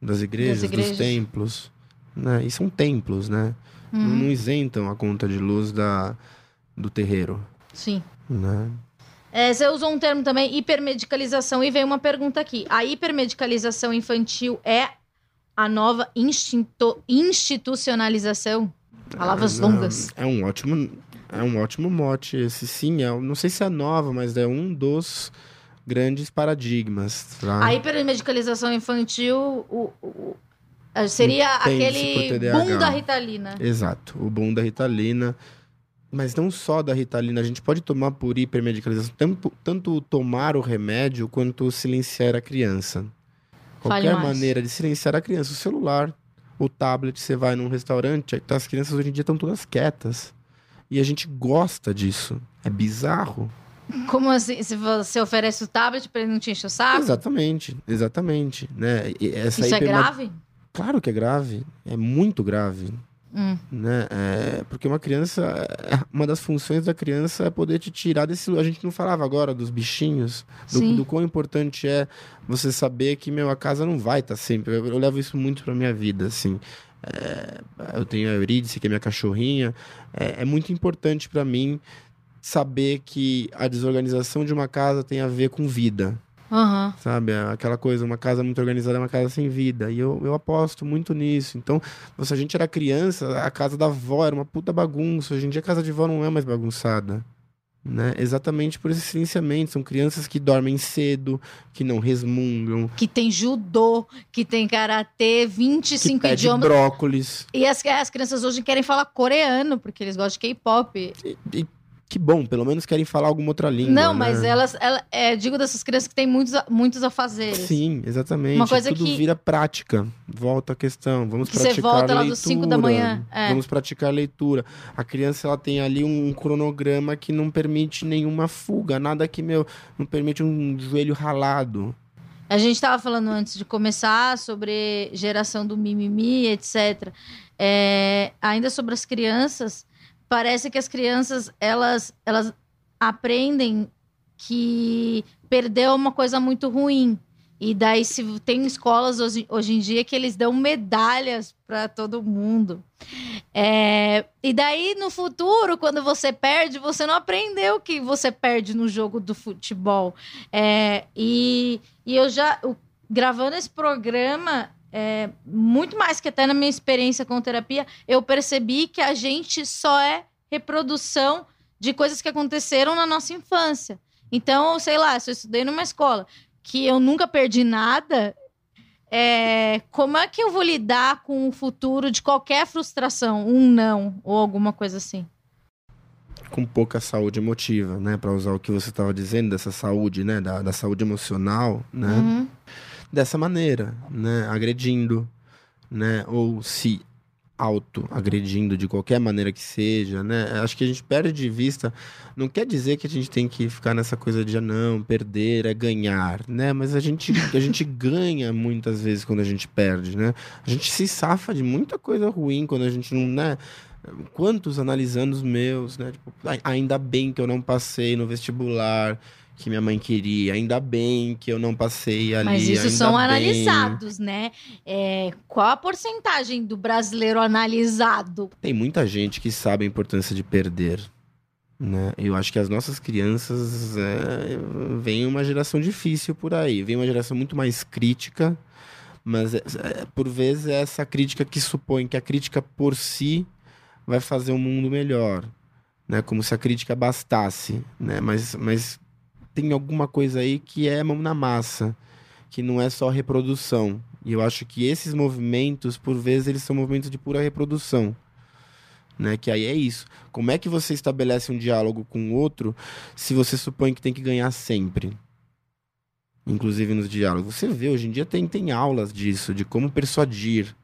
das igrejas, igrejas. dos templos. Né? E são templos, né? Não, Uhum. não isentam a conta de luz da, do terreiro. Sim. Né? É, você usou um termo também, hipermedicalização, e veio uma pergunta aqui. A hipermedicalização infantil é a nova instinto- institucionalização? Palavras não, longas. É um ótimo, é um ótimo mote. Esse sim, é, não sei se é nova, mas é um dos grandes paradigmas. Tá? A hipermedicalização infantil o- o- seria aquele boom da Ritalina. Exato, o boom da Ritalina. Mas não só da Ritalina, a gente pode tomar por hipermedicalização, tanto, tanto tomar o remédio quanto silenciar a criança. Qualquer maneira de silenciar a criança, o celular, o tablet, você vai num restaurante, tá, as crianças hoje em dia estão todas quietas. E a gente gosta disso. É bizarro. Como assim? Se você oferece o tablet pra ele não te encher o saco? Exatamente, exatamente. Né? Isso é hiperme- grave? Claro que é grave. É muito grave. Hum. né? É, porque uma criança, é, uma das funções da criança é poder te tirar desse. A gente não falava agora dos bichinhos, do, do quão importante é você saber que meu a casa não vai estar sempre. Eu, eu levo isso muito pra minha vida, assim. É, eu tenho a Eurídice, que é minha cachorrinha. É, é muito importante pra mim saber que a desorganização de uma casa tem a ver com vida. Aham. Sabe? Aquela coisa, uma casa muito organizada é uma casa sem vida. E eu, eu aposto muito nisso. Então, se a gente era criança, a casa da avó era uma puta bagunça. Hoje em dia a casa de avó não é mais bagunçada. Né? Exatamente por esse silenciamento. São crianças que dormem cedo, que não resmungam, Que tem judô, que tem karatê, que 25 pedem idiomas. brócolis. E as, as crianças hoje querem falar coreano, porque eles gostam de K-pop. E, e que bom, pelo menos querem falar alguma outra língua. Não, né? mas elas, ela, é, digo dessas crianças que têm muitos, a- muitos afazeres. Sim, exatamente. Uma coisa Tudo que- vira prática. Volta a questão. Vamos Que você praticar volta lá leitura. dos cinco da manhã, é. Vamos praticar leitura. A criança ela tem ali um cronograma que não permite nenhuma fuga, nada que meu não permite um joelho ralado. A gente estava falando antes de começar sobre geração do mimimi, etc. É, ainda sobre as crianças, parece que as crianças elas, elas aprendem que perder é uma coisa muito ruim E daí se tem escolas hoje, hoje em dia que eles dão medalhas para todo mundo. É, e daí no futuro, quando você perde, você não aprendeu que você perde no jogo do futebol. É, e, e eu já o, gravando esse programa, é, muito mais que até na minha experiência com terapia, eu percebi que a gente só é reprodução de coisas que aconteceram na nossa infância. Então, sei lá, se eu estudei numa escola que eu nunca perdi nada, é, como é que eu vou lidar com o futuro de qualquer frustração, um não ou alguma coisa assim? Com pouca saúde emotiva, né? Para usar o que você estava dizendo dessa saúde, né? Da, da saúde emocional, né? Uhum. Dessa maneira, né? Agredindo, né? Ou se auto-agredindo de qualquer maneira que seja, né? Acho que a gente perde de vista. Não quer dizer que a gente tem que ficar nessa coisa de ah, não, perder é ganhar, né? Mas a gente, a gente ganha muitas vezes quando a gente perde, né? A gente se safa de muita coisa ruim quando a gente não, né? Quantos analisando os meus, né? Tipo, ainda bem que eu não passei no vestibular que minha mãe queria. Ainda bem que eu não passei ali. Mas isso são bem. analisados, né? É, qual a porcentagem do brasileiro analisado? Tem muita gente que sabe a importância de perder. Né? Eu acho que as nossas crianças é, vem uma geração difícil por aí, vem uma geração muito mais crítica, mas é, é, por vezes é essa crítica que supõe que a crítica por si vai fazer o um mundo melhor, né? Como se a crítica bastasse, né? Mas, mas tem alguma coisa aí que é mão na massa, que não é só reprodução. E eu acho que esses movimentos, por vezes, eles são movimentos de pura reprodução. Né? Que aí é isso. Como é que você estabelece um diálogo com o outro se você supõe que tem que ganhar sempre? Inclusive nos diálogos. Você vê, hoje em dia tem, tem aulas disso, de como persuadir.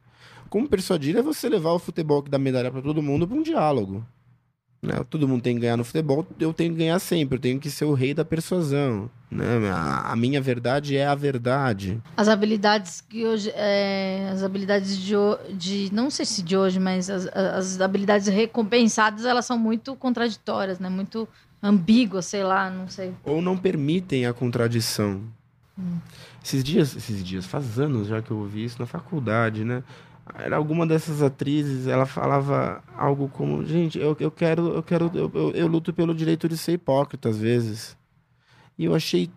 Como persuadir é você levar o futebol que dá medalha para todo mundo para um diálogo. Né? Todo mundo tem que ganhar no futebol, eu tenho que ganhar sempre, eu tenho que ser o rei da persuasão. Né? A, a minha verdade é a verdade. As habilidades que hoje. É, as habilidades de, de. Não sei se de hoje, mas as, as habilidades recompensadas elas são muito contraditórias, né? Muito ambíguas, sei lá, não sei. Ou não permitem a contradição. Hum. Esses dias, esses dias, faz anos já que eu ouvi isso na faculdade, né? Era alguma dessas atrizes, ela falava algo como, gente, eu, eu quero, eu quero, eu, eu, eu, luto pelo direito de ser hipócrita às vezes. E eu achei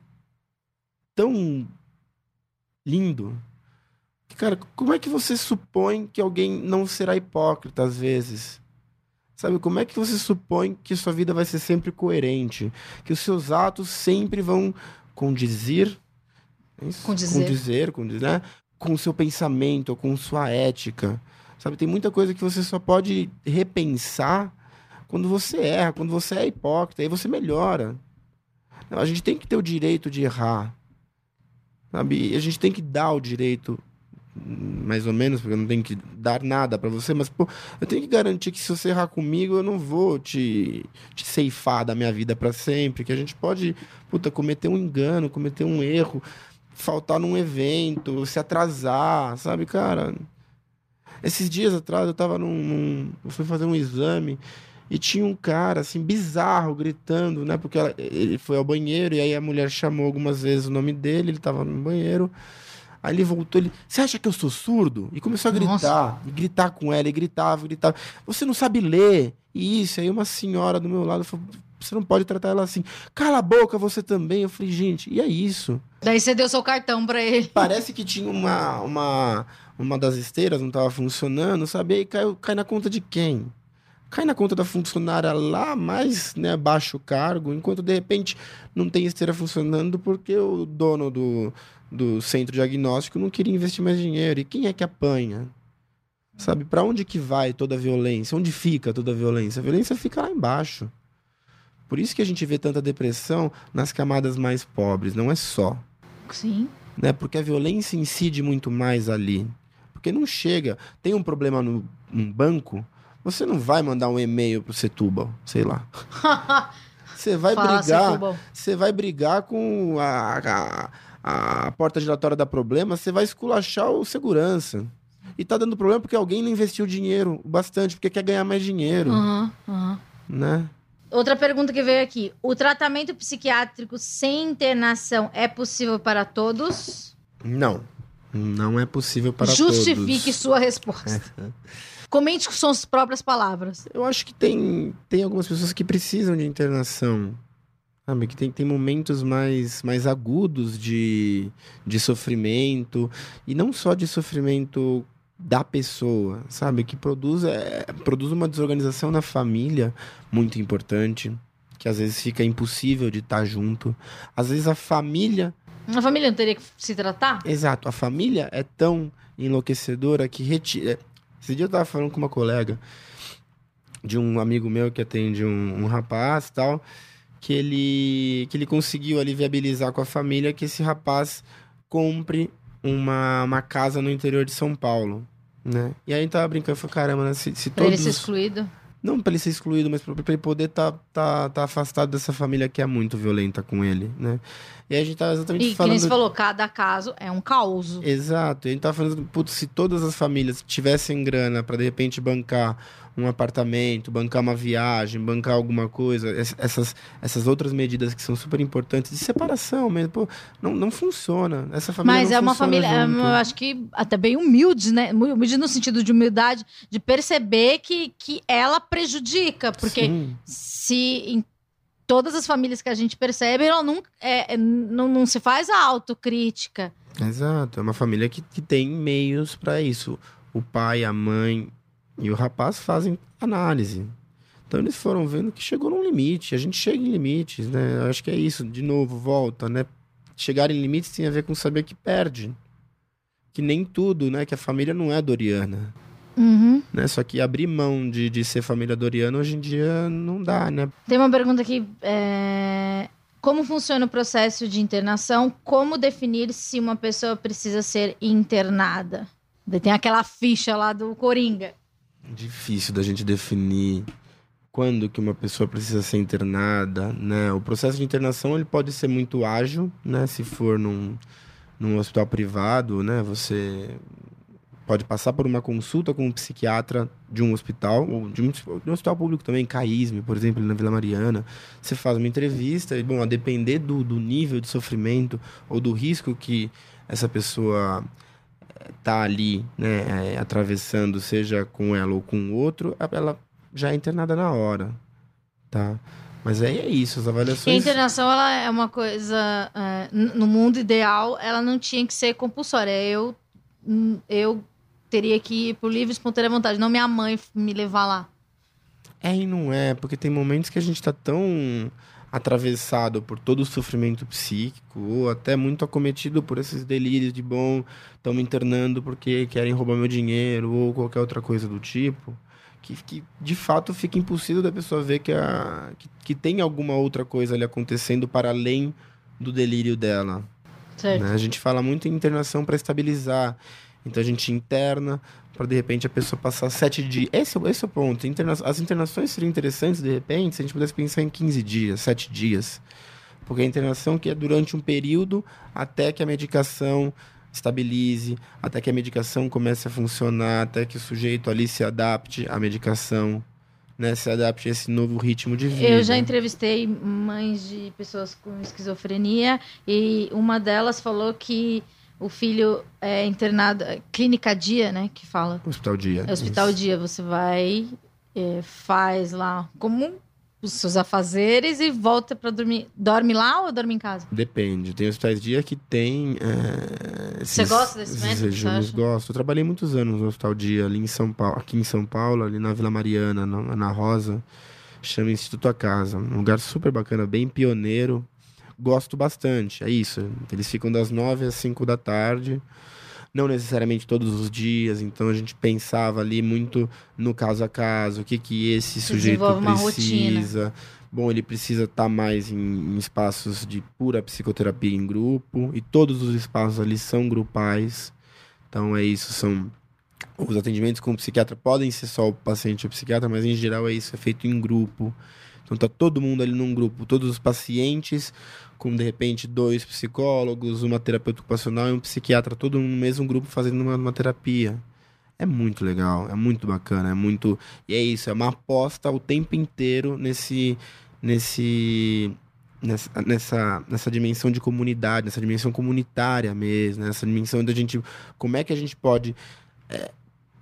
tão lindo. Cara, como é que você supõe que alguém não será hipócrita às vezes? Sabe, como é que você supõe que sua vida vai ser sempre coerente? Que os seus atos sempre vão condizer Condizer. Condizer, condizer né? Com o seu pensamento, com sua ética. Sabe, tem muita coisa que você só pode repensar quando você erra, quando você é hipócrita, aí você melhora. A gente tem que ter o direito de errar. Sabe? E a gente tem que dar o direito mais ou menos, porque eu não tenho que dar nada para você, mas pô, eu tenho que garantir que se você errar comigo, eu não vou te, te ceifar da minha vida para sempre, que a gente pode, puta, cometer um engano, cometer um erro, faltar num evento, se atrasar, sabe, cara? Esses dias atrás eu tava num, num eu fui fazer um exame e tinha um cara assim bizarro gritando, né? Porque ela, ele foi ao banheiro e aí a mulher chamou algumas vezes o nome dele, ele tava no banheiro. Aí ele voltou, ele, você acha que eu sou surdo? E começou a gritar, Nossa. e gritar com ela, e gritava, gritava. Você não sabe ler? E isso, aí uma senhora do meu lado falou, você não pode tratar ela assim. Cala a boca, você também. Eu falei, gente, e é isso. Daí você deu seu cartão pra ele. Parece que tinha uma, uma, uma das esteiras, não estava funcionando, sabe? Aí cai, cai na conta de quem? Cai na conta da funcionária lá mais né, baixo cargo, enquanto de repente não tem esteira funcionando porque o dono do, do centro diagnóstico não queria investir mais dinheiro. E quem é que apanha? Sabe, para onde que vai toda a violência? Onde fica toda a violência? A violência fica lá embaixo. Por isso que a gente vê tanta depressão nas camadas mais pobres, não é só. Sim. Né? Porque a violência incide muito mais ali. Porque não chega. Tem um problema no, num banco, você não vai mandar um e-mail pro Setúbal, sei lá. Você vai Fala, brigar. Você vai brigar com a, a, a porta giratória da problema, você vai esculachar o segurança. E tá dando problema porque alguém não investiu dinheiro bastante, porque quer ganhar mais dinheiro. Uhum, uhum. Né? Outra pergunta que veio aqui. O tratamento psiquiátrico sem internação é possível para todos? Não. Não é possível para Justifique todos. sua resposta. Comente com suas próprias palavras. Eu acho que tem, tem algumas pessoas que precisam de internação. Sabe? Que tem, tem momentos mais, mais agudos de, de sofrimento. E não só de sofrimento da pessoa, sabe? Que produz, é, produz uma desorganização na família muito importante. Que às vezes fica impossível de estar junto. Às vezes a família A família não teria que se tratar? Exato, a família é tão enlouquecedora que retira. Esse dia eu tava falando com uma colega de um amigo meu que atende um, um rapaz e tal, que ele, que ele conseguiu ali viabilizar com a família que esse rapaz compre uma, uma casa no interior de São Paulo. Né? E aí a gente tava brincando, falou, caramba, né? Se, se Pra ele todos. ser excluído? Não pra ele ser excluído, mas pra, pra ele poder tá, tá, tá afastado dessa família que é muito violenta com ele, né? E aí a gente tava exatamente E que falando. nem você falou, cada caso é um caos. Exato. E a gente tava falando, putz, se todas as famílias tivessem grana pra de repente bancar um apartamento, bancar uma viagem, bancar alguma coisa, es- essas, essas outras medidas que são super importantes, de separação mesmo, pô, não, não funciona. Essa família Mas é uma família, é, junto. eu acho que até bem humilde, né? Humilde no sentido de humildade, de perceber que, que ela prejudica. Porque Sim. se em todas as famílias que a gente percebe, ela não, é, é, não, não se faz a autocrítica. Exato, é uma família que, que tem meios pra isso. O pai, a mãe e o rapaz fazem análise. Então eles foram vendo que chegou num limite. A gente chega em limites, né? Eu acho que é isso. De novo, volta, né? Chegar em limites tem a ver com saber que perde. Que nem tudo, né? Que a família não é doriana. Uhum. Né? Só que abrir mão de, de ser família doriana hoje em dia não dá, né? Tem uma pergunta aqui. é, Como funciona o processo de internação? Como definir se uma pessoa precisa ser internada? Tem aquela ficha lá do Coringa. Difícil da gente definir quando que uma pessoa precisa ser internada, né? O processo de internação ele pode ser muito ágil, né? Se for num, num hospital privado, né? Você pode passar por uma consulta com um psiquiatra de um hospital, ou de um, de um hospital público também, Caísme, por exemplo, na Vila Mariana. Você faz uma entrevista e, bom, a depender do, do nível de sofrimento ou do risco que essa pessoa tá ali, né, é, atravessando, seja com ela ou com o outro, ela já é internada na hora, tá? Mas aí é isso, as E a avaliações... internação, ela é uma coisa. é, no mundo ideal, ela não tinha que ser compulsória. Eu, hum, eu teria que ir por livre e espontânea vontade, não minha mãe me levar lá. É e não é, porque tem momentos que a gente tá tão atravessado por todo o sofrimento psíquico, ou até muito acometido por esses delírios de bom, estão me internando porque querem roubar meu dinheiro, ou qualquer outra coisa do tipo, que, que de fato fica impossível da pessoa ver que, a, que, que tem alguma outra coisa ali acontecendo para além do delírio dela. Né? A gente fala muito em internação para estabilizar. Então a gente interna para de repente a pessoa passar sete dias. Esse, esse é o ponto. Interna- As internações seriam interessantes de repente se a gente pudesse pensar em 15 dias, sete dias. Porque a internação que é durante um período até que a medicação estabilize, até que a medicação comece a funcionar, até que o sujeito ali se adapte à medicação, né? Se adapte a esse novo ritmo de vida. Eu já entrevistei mães de pessoas com esquizofrenia e uma delas falou que o filho é internado, é clínica dia, né, que fala. Hospital dia. É hospital Isso. dia, você vai, é, faz lá como os seus afazeres e volta pra dormir. Dorme lá ou dorme em casa? Depende. Tem hospitais dia que tem. é, Você esses- gosta desse método, você? Gosto. Eu trabalhei muitos anos no hospital dia ali em São Paulo, aqui em São Paulo, ali na Vila Mariana, na, na Rosa. Chama Instituto A Casa. Um lugar super bacana, bem pioneiro. Gosto bastante. É isso. Eles ficam das nove às cinco da tarde. Não necessariamente todos os dias, então a gente pensava ali muito no caso a caso, o que que esse Você sujeito precisa. Bom, ele precisa estar mais em, em espaços de pura psicoterapia em grupo, e todos os espaços ali são grupais. Então é isso, são os atendimentos com o psiquiatra podem ser só o paciente e o psiquiatra, mas em geral é isso, é feito em grupo. Então tá todo mundo ali num grupo, todos os pacientes com de repente dois psicólogos, uma terapeuta ocupacional e um psiquiatra, todo no mesmo grupo fazendo uma, uma terapia. É muito legal, é muito bacana, é muito. E é isso, é uma aposta o tempo inteiro nesse. nesse nessa, nessa, nessa dimensão de comunidade, nessa dimensão comunitária mesmo, nessa dimensão da gente. Como é que a gente pode é,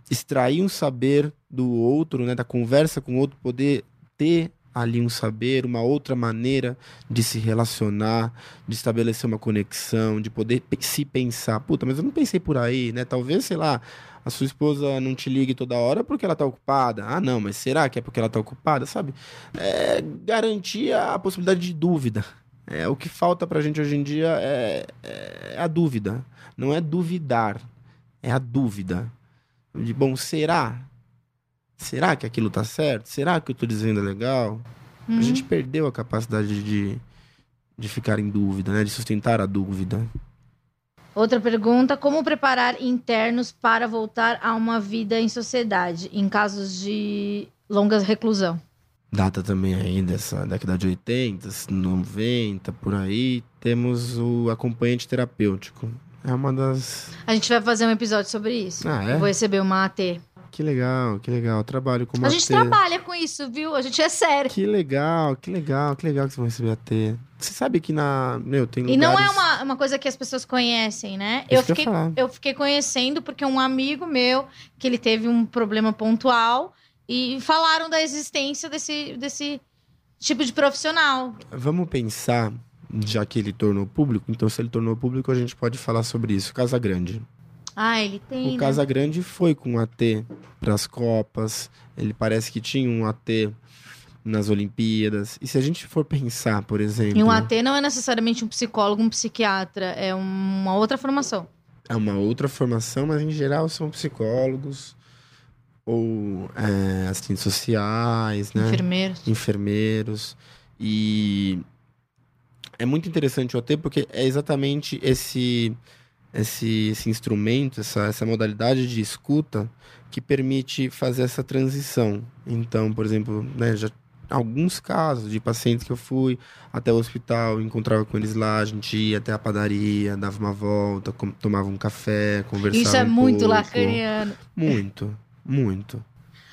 extrair um saber do outro, né, da conversa com o outro, poder ter ali um saber, uma outra maneira de se relacionar, de estabelecer uma conexão, de poder se pensar. Puta, mas eu não pensei por aí, né? Talvez, sei lá, a sua esposa não te ligue toda hora porque ela tá ocupada. Ah, não, mas será que é porque ela tá ocupada, sabe? É garantir a possibilidade de dúvida. É, o que falta pra gente hoje em dia é, é a dúvida. Não é duvidar, é a dúvida. De, bom, será? Será que aquilo tá certo? Será que eu tô dizendo é legal? Uhum. A gente perdeu a capacidade de, de ficar em dúvida, né? De sustentar a dúvida. Outra pergunta: como preparar internos para voltar a uma vida em sociedade, em casos de longa reclusão? Data também aí dessa década de 80, 90, por aí, temos o acompanhante terapêutico. É uma das. A gente vai fazer um episódio sobre isso. Ah, é? Eu vou receber uma AT. Que legal, que legal. Trabalho com A gente trabalha com isso, viu? A gente é sério. Que legal, que legal, que legal que você vai receber AT. Você sabe que na. Meu, tem E não é uma, uma coisa que as pessoas conhecem, né? Isso eu que eu fiquei, falar. eu fiquei conhecendo porque um amigo meu, que ele teve um problema pontual, e falaram da existência desse, desse tipo de profissional. Vamos pensar, já que ele tornou público, então se ele tornou público, a gente pode falar sobre isso. Casa Grande. Ah, ele tem. O né? Casa Grande foi com AT para as Copas. Ele parece que tinha um AT nas Olimpíadas. E se a gente for pensar, por exemplo. E um AT não é necessariamente um psicólogo, um psiquiatra, é uma outra formação. É uma outra formação, mas em geral são psicólogos ou é, assistentes sociais, né? Enfermeiros. enfermeiros. E é muito interessante o OT porque é exatamente esse esse, esse instrumento, essa, essa modalidade de escuta que permite fazer essa transição. Então, por exemplo, né, já alguns casos de pacientes que eu fui até o hospital, encontrava com eles lá, a gente ia até a padaria, dava uma volta, tomava um café, conversava Isso é um muito pouco. lacaniano. Muito, muito.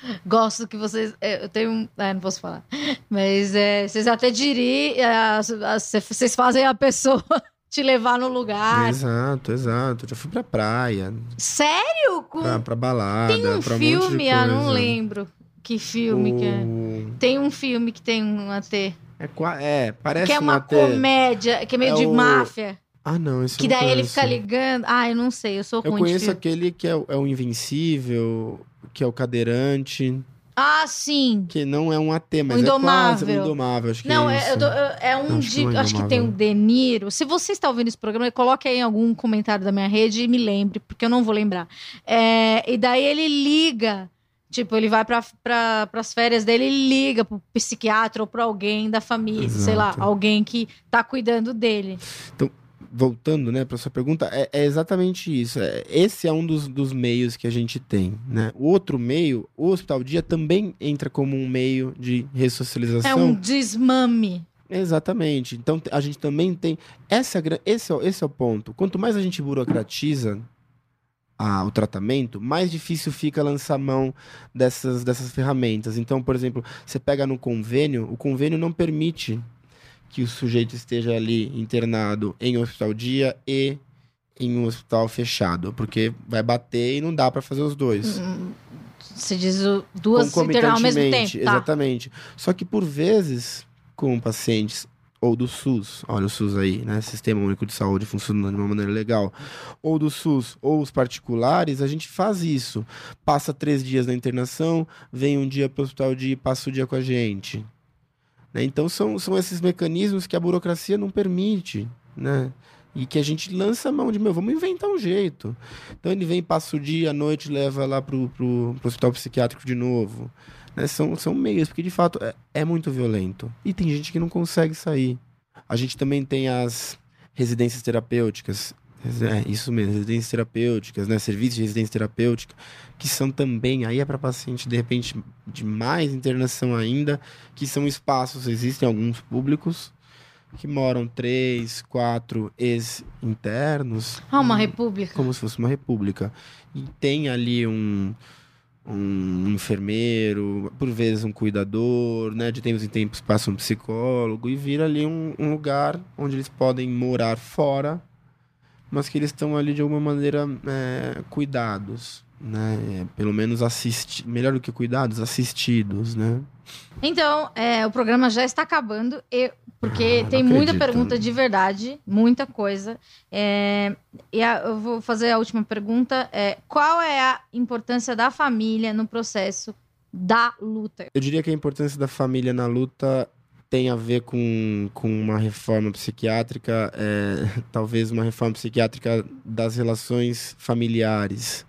Gosto que vocês. é, Eu tenho. um- É, não posso falar. Mas é, vocês até diriam. Vocês fazem a pessoa te levar no lugar. Exato, exato. Já fui pra praia, Sério? Com... pra, pra balada, Tem um pra um filme, ah, não lembro que filme que é. O- Tem um filme que tem um AT. É, é, parece que é um uma AT. comédia, que é meio É de o- máfia. Ah, não, esse eu Que daí ele conheço. fica ligando. Ah, eu não sei, eu sou Eu ruim de conheço filme. aquele que é, o- é o Invencível, que é o Cadeirante, Ah, sim. que não é um AT, mas O é quase um Indomável. Indomável, acho que Não, é é, eu tô- eu- é um Acho que de. não é Acho que tem o Indomável. De Niro. Se você está ouvindo esse programa, coloque aí em algum comentário da minha rede e me lembre, porque eu não vou lembrar. É, e daí ele liga. Tipo, ele vai para pra, as férias dele e liga pro psiquiatra ou pra alguém da família, sei lá, Exato. alguém que tá cuidando dele. Voltando, né, para sua pergunta, é, é exatamente isso. É, esse é um dos, dos meios que a gente tem, né? O outro meio, o Hospital Dia também entra como um meio de ressocialização. É um desmame. Exatamente. Então a gente também tem. Essa, é esse, é, o- esse é o ponto. Quanto mais a gente burocratiza a- o tratamento, mais difícil fica lançar mão dessas, dessas ferramentas. Então, por exemplo, você pega no convênio, o convênio não permite que o sujeito esteja ali internado em um hospital dia e em um hospital fechado, porque vai bater e não dá para fazer os dois Hum, Se diz o- duas internadas ao mesmo tempo. Tá. Exatamente. Só que por vezes, com pacientes ou do SUS, olha o SUS aí, né? Sistema Único de Saúde funcionando de uma maneira legal, ou do SUS ou os particulares, a gente faz isso. Passa três dias na internação, vem um dia para o hospital de passa o dia com a gente. Né? Então são, são esses mecanismos que a burocracia não permite, né? E que a gente lança a mão de, meu, vamos inventar um jeito. Então ele vem, passa o dia, à noite, leva lá pro, pro, pro hospital psiquiátrico de novo. Né? São, são meios, porque de fato é, é muito violento. E tem gente que não consegue sair. A gente também tem as residências terapêuticas. É, isso mesmo, residências terapêuticas, né? Serviços de residência terapêutica, que são também, aí é para paciente, de repente, de mais internação ainda, que são espaços, existem alguns públicos que moram três, quatro ex-internos Ah, uma república. como se fosse uma república. E tem ali um, um enfermeiro, por vezes um cuidador, né? De tempos em tempos passa um psicólogo e vira ali um, um lugar onde eles podem morar fora, mas que eles estão ali de alguma maneira é, cuidados, né? É, pelo menos assisti melhor do que cuidados, assistidos, né? Então, é, o programa já está acabando, e, porque Ah, tem muita acredito. pergunta de verdade, muita coisa. É, e a- eu vou fazer a última pergunta. É, qual é a importância da família no processo da luta? Eu diria que a importância da família na luta tem a ver com, com uma reforma psiquiátrica, é, talvez uma reforma psiquiátrica das relações familiares.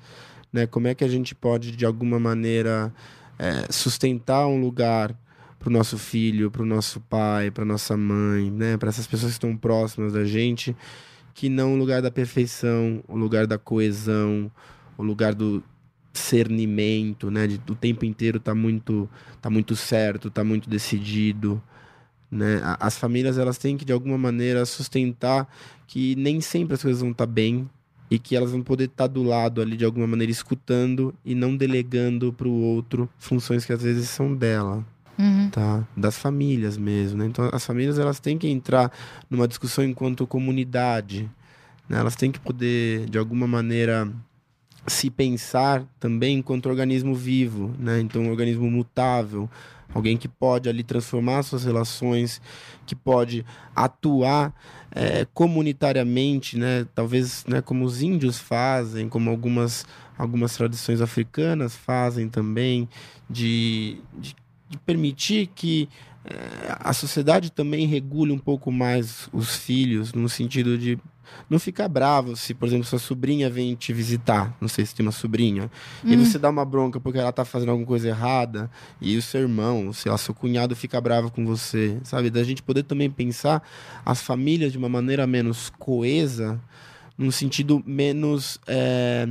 Né? Como é que a gente pode, de alguma maneira, é, sustentar um lugar para o nosso filho, para o nosso pai, para nossa mãe, né? para essas pessoas que estão próximas da gente, que não o lugar da perfeição, o lugar da coesão, o lugar do cernimento, né? De o tempo inteiro tá muito, tá muito certo, tá muito decidido, né? As famílias elas têm que de alguma maneira sustentar que nem sempre as coisas vão estar bem e que elas vão poder estar do lado ali de alguma maneira escutando e não delegando para o outro funções que às vezes são dela Uhum. tá? Das famílias mesmo, né? Então as famílias elas têm que entrar numa discussão enquanto comunidade, né? Elas têm que poder de alguma maneira se pensar também enquanto organismo vivo, né? Então um organismo mutável, alguém que pode ali transformar suas relações, que pode atuar eh, comunitariamente, né? Talvez, né? Como os índios fazem, como algumas algumas tradições africanas fazem também, de, de de permitir que a sociedade também regule um pouco mais os filhos, no sentido de não ficar bravo se, por exemplo, sua sobrinha vem te visitar. Não sei se tem uma sobrinha. E Hum. você dá uma bronca porque ela tá fazendo alguma coisa errada. E o seu irmão, sei lá, seu cunhado fica bravo com você. Sabe? Da gente poder também pensar as famílias de uma maneira menos coesa, num sentido menos. eh,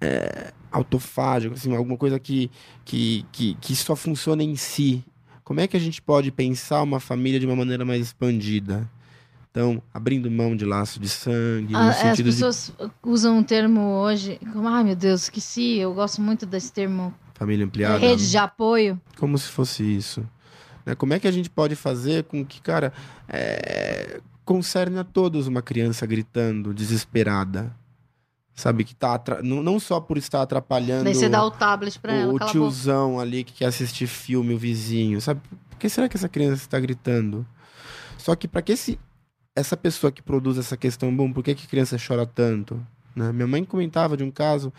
eh, autofágico, assim, alguma coisa que, que, que, que só funciona em si. Como é que a gente pode pensar uma família de uma maneira mais expandida? Então, abrindo mão de laço de sangue, Ah, no as sentido de pessoas usam um termo hoje, como, ai meu Deus, esqueci, eu gosto muito desse termo, família é, ampliada. rede de apoio. Como se fosse isso. Né? Como é que a gente pode fazer com que, cara, é... concerne a todos uma criança gritando, desesperada? Sabe, que tá atra- não, não só por estar atrapalhando você dá o tablet pra ela, o a boca. tiozão ali que quer assistir filme, o vizinho, sabe? Por que será que essa criança está gritando? Só que para que esse, essa pessoa que produz essa questão, bom, por que, que a criança chora tanto? Né? Minha mãe comentava de um caso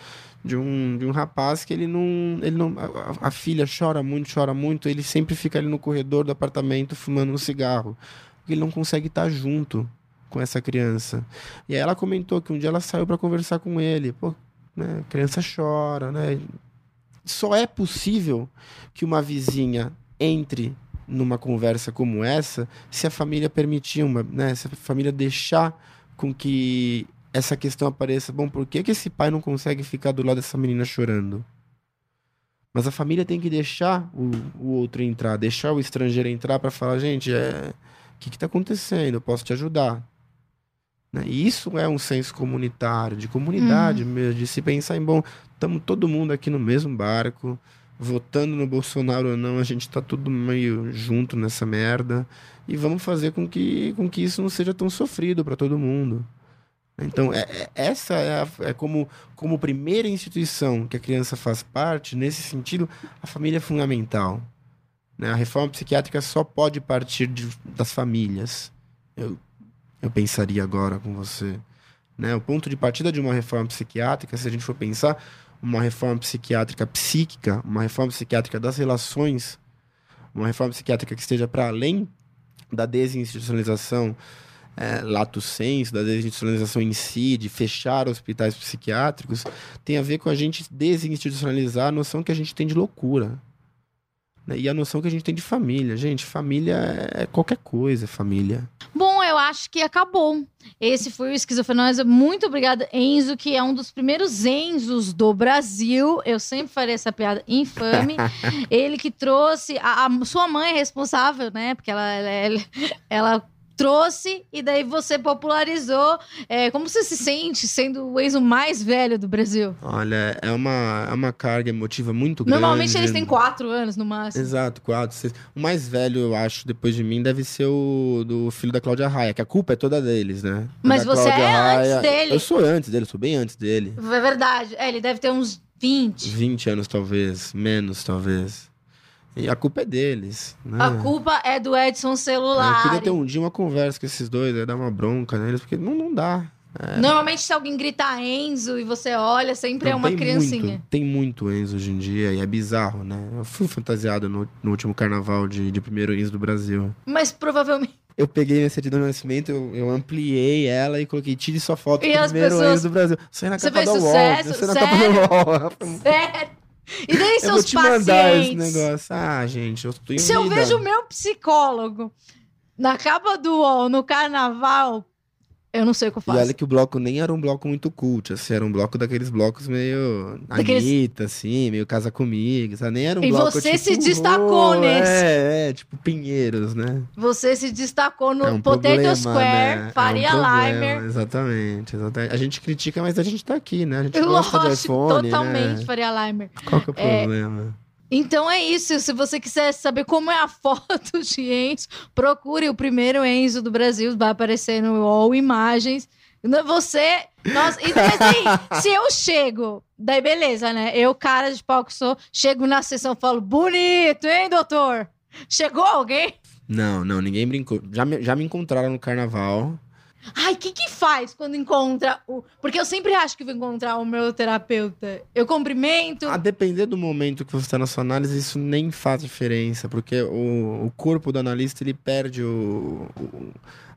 de um, de um rapaz que ele não. Ele não a, a- a filha chora muito, chora muito, ele sempre fica ali no corredor do apartamento fumando um cigarro. Porque ele não consegue estar junto com essa criança. E aí ela comentou que um dia ela saiu para conversar com ele. Pô, né, a criança chora, né? Só é possível que uma vizinha entre numa conversa como essa se a família permitir uma, né, se a família deixar com que essa questão apareça. Bom, por que, que esse pai não consegue ficar do lado dessa menina chorando? Mas a família tem que deixar o, o outro entrar, deixar o estrangeiro entrar para falar, gente, é, o que está acontecendo? Eu posso te ajudar. Né? E isso é um senso comunitário, de comunidade mesmo, de se pensar em, bom, estamos todo mundo aqui no mesmo barco, votando no Bolsonaro ou não, a gente tá tudo meio junto nessa merda, e vamos fazer com que, com que isso não seja tão sofrido para todo mundo. Então, é, é- essa é, a- é como, como primeira instituição que a criança faz parte, nesse sentido, a família é fundamental. né? A reforma psiquiátrica só pode partir de- das famílias. Eu, eu pensaria agora com você. Né? O ponto de partida de uma reforma psiquiátrica, se a gente for pensar, uma reforma psiquiátrica psíquica, uma reforma psiquiátrica das relações, uma reforma psiquiátrica que esteja para além da desinstitucionalização é, lato sensu, da desinstitucionalização em si, de fechar hospitais psiquiátricos, tem a ver com a gente desinstitucionalizar a noção que a gente tem de loucura. Né? E a noção que a gente tem de família. Gente, família é qualquer coisa, família. Bom, eu acho que acabou. Esse foi o Esquizofrenóise. Muito obrigada, Enzo, que é um dos primeiros Enzos do Brasil. Eu sempre farei essa piada infame. Ele que trouxe. A, a sua mãe é responsável, né? Porque ela, ela- ela trouxe e daí você popularizou. É, como você se sente sendo o Enzo mais velho do Brasil? Olha, é uma, é uma carga emotiva muito grande. Normalmente eles têm quatro anos no máximo. Exato, quatro, seis. O mais velho, eu acho, depois de mim, deve ser o do filho da Cláudia Raia, que a culpa é toda deles, né? Mas Da você Cláudia é antes dele. Eu sou antes dele, eu sou bem antes dele. É verdade. É, ele deve ter uns 20. 20 anos, talvez. Menos, talvez. E a culpa é deles. Né? A culpa é do Edson Celular. Eu queria ter um dia uma conversa com esses dois, aí dar uma bronca neles, porque não, não dá. Normalmente, se alguém gritar Enzo e você olha, sempre é Não, uma tem criancinha. Muito, tem muito Enzo hoje em dia e é bizarro, né? Eu fui fantasiado no, no último carnaval de, de primeiro Enzo do Brasil. Mas provavelmente. Eu peguei minha certidão de nascimento, eu, eu ampliei ela e coloquei tire sua foto E com o as primeiro pessoas- Enzo do Brasil. Você na Você capa fez sucesso? UOL. Você na Sério? capa UOL. Sério. E Eu seus vou te mandar esse pacientes? negócio. Ah, gente, eu tô Se eu vida. vejo o meu psicólogo na capa do UOL no carnaval, eu não sei o que eu E faço. olha que o bloco nem era um bloco muito cult, assim, era um bloco daqueles blocos meio Daqueles- Anitta, assim, meio Casa Comigo, sabe? Nem era um E bloco você tipo, se destacou "Oh", nesse. É, é, tipo Pinheiros, né? Você se destacou no é um Potato problema, Square, né? É Faria um problema, Limer. Exatamente, exatamente. A gente critica, mas a gente tá aqui, né? A gente gosta de Lógico, iPhone, totalmente né? Faria Limer. Qual que é o É, problema? Então é isso. Se você quiser saber como é a foto de Enzo, procure o primeiro Enzo do Brasil. Vai aparecer no UOL Imagens. Você. E, mas aí, se eu chego, daí beleza, né? Eu, cara de pau que sou, chego na sessão e falo: bonito, hein, doutor? Chegou alguém? Não, não, ninguém brincou. Já me, já me encontraram no carnaval. Ai, o que que faz quando encontra o. Porque eu sempre acho que vou encontrar o meu terapeuta. Eu cumprimento. A depender do momento que você está na sua análise, isso nem faz diferença, porque o, o corpo do analista ele perde o, o-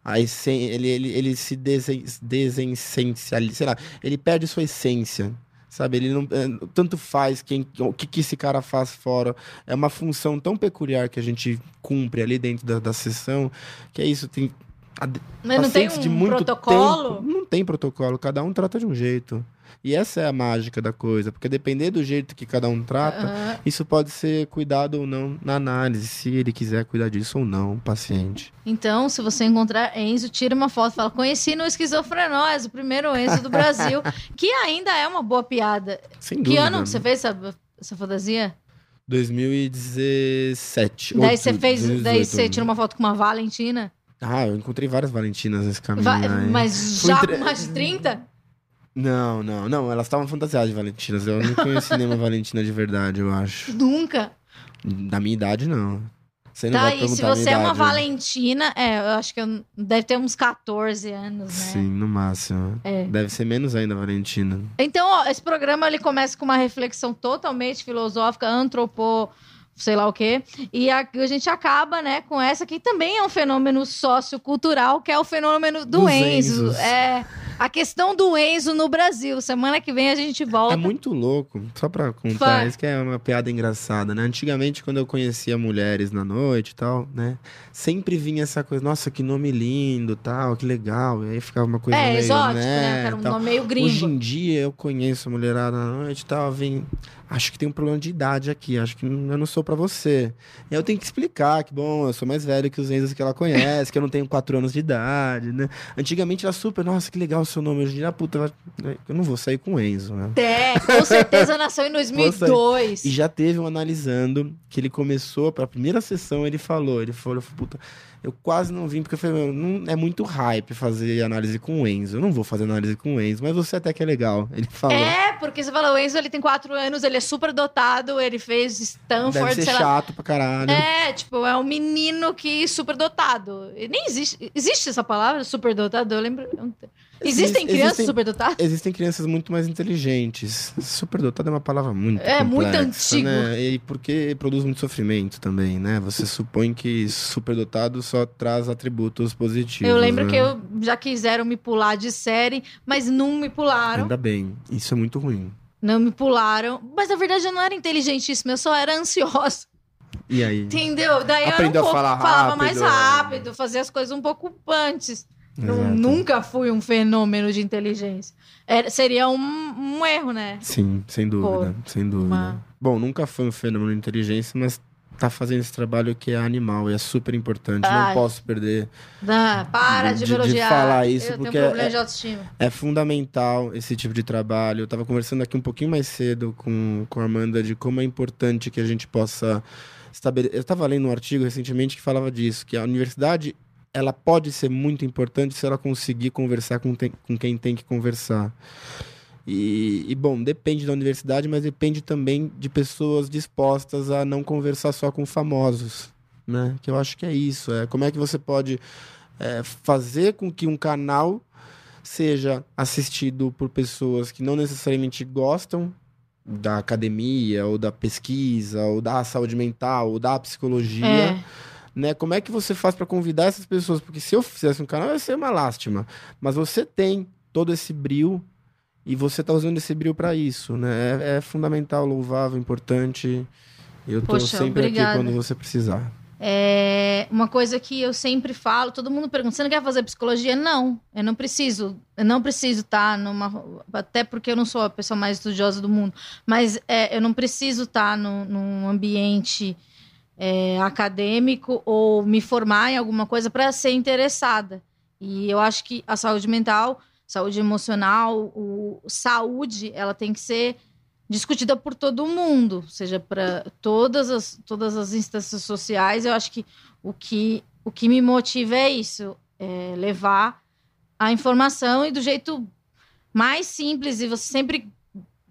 a essência, ele, ele, ele se desen, desencializa, sei lá, ele perde sua essência. Sabe, ele não. é, Tanto faz quem, o que, que esse cara faz fora. É uma função tão peculiar que a gente cumpre ali dentro da, da sessão, que é isso. Tem a- mas não tem pacientes de um muito protocolo? tempo- não tem protocolo, cada um trata de um jeito. E essa é a mágica da coisa, porque depender do jeito que cada um trata, isso pode ser cuidado ou não na análise, se ele quiser cuidar disso ou não, o paciente. Então, se você encontrar Enzo, tira uma foto e fala: Conheci no Esquizofrenóis, o primeiro Enzo do Brasil, que ainda é uma boa piada. Sem Que dúvida. ano que você fez essa, essa fantasia? 2017. daí você fez. 2018. Daí você tirou uma foto com uma Valentina. Ah, eu encontrei várias Valentinas nesse caminho. Va- aí. mas já entre- com mais de 30? Não, não, não. Elas estavam fantasiadas de Valentinas. Eu não conheci nenhuma Valentina de verdade, eu acho. Nunca. Da minha idade, não. Você não Tá vai aí, se você é uma idade. Valentina, é, eu acho que eu- deve ter uns 14 anos, né? Sim, no máximo. É. Deve ser menos ainda, Valentina. Então, ó, esse programa ele começa com uma reflexão totalmente filosófica, antropô, sei lá o quê. E a, a gente acaba, né, com essa que também é um fenômeno sociocultural, que é o fenômeno do Dos Enzo. Enzos. É a questão do Enzo no Brasil. Semana que vem a gente volta. É muito louco, só pra contar, Fala. isso que é uma piada engraçada, né? Antigamente, quando eu conhecia mulheres na noite e tal, né? Sempre vinha essa coisa, nossa, que nome lindo, tal, que legal. E aí ficava uma coisa é, meio, exótico, né? né? Era um tal. nome meio gringo. Hoje em dia eu conheço mulherada na noite e tal, vem. Acho que tem um problema de idade aqui, acho que eu não sou pra você. E aí eu tenho que explicar que, bom, eu sou mais velho que os Enzos que ela conhece, que eu não tenho quatro anos de idade, né? Antigamente era super, nossa, que legal o seu nome. Hoje em dia, puta, vai- eu não vou sair com o Enzo, né? É, com certeza nasceu em 2002. E já teve um analisando que ele começou, pra primeira sessão, ele falou, ele falou, puta, eu quase não vim, porque eu falei, meu, não, é muito hype fazer análise com o Enzo. Eu não vou fazer análise com o Enzo, mas você até que é legal. Ele falou. É, porque você fala, o Enzo ele tem quatro anos, ele é super dotado, ele fez Stanford, Deve ser sei lá. chato pra caralho. É, tipo, é um menino que super dotado. E nem existe. Existe essa palavra, super dotado? Eu lembro. Existem Existe- crianças existem- super dotadas? Existem crianças muito mais inteligentes. Superdotado é uma palavra muito É, muito complexa, antigo. Né? E porque produz muito sofrimento também, né? Você supõe que superdotado só traz atributos positivos. Eu lembro né? que eu já quiseram me pular de série, mas não me pularam. Ainda bem. Isso é muito ruim. Não me pularam. Mas na verdade eu não era inteligentíssima, eu só era ansiosa. E aí? Entendeu? Daí Aprendeu eu um pouco, falar falava mais rápido. rápido, fazia as coisas um pouco antes. Eu Exato. nunca fui um fenômeno de inteligência. Era- seria um, um erro, né? Sim, sem dúvida, sem dúvida. uma- Bom, nunca foi um fenômeno de inteligência, mas tá fazendo esse trabalho que é animal e é super importante. Ai. Não posso perder. Não, para de, De- me de elogiar. falar isso, eu porque problema é-. É fundamental esse tipo de trabalho. Eu tava conversando aqui um pouquinho mais cedo com, com a Amanda de como é importante que a gente possa estabelecer. Eu estava lendo um artigo recentemente que falava disso, que a universidade ela pode ser muito importante se ela conseguir conversar com, tem- com quem tem que conversar. E, e, bom, depende da universidade, mas depende também de pessoas dispostas a não conversar só com famosos, né? Que eu acho que é isso. É como é que você pode é, fazer com que um canal seja assistido por pessoas que não necessariamente gostam da academia ou da pesquisa ou da saúde mental ou da psicologia É. né? Como é que você faz para convidar essas pessoas? Porque se eu fizesse um canal, ia ser uma lástima. Mas você tem todo esse brilho e você tá usando esse brilho para isso, né? É, é fundamental, louvável, importante. Eu tô Poxa, sempre obrigada. aqui quando você precisar. É uma coisa que eu sempre falo, todo mundo pergunta: você não quer fazer psicologia? Não, eu não preciso. Eu não preciso estar numa. Até porque eu não sou a pessoa mais estudiosa do mundo, mas é, eu não preciso estar no, num ambiente é, acadêmico ou me formar em alguma coisa para ser interessada. E eu acho que a saúde mental, saúde emocional, o, saúde, ela tem que ser discutida por todo mundo, seja para todas as, todas as instâncias sociais. Eu acho que o que, o que me motiva é isso, é levar a informação e do jeito mais simples e você sempre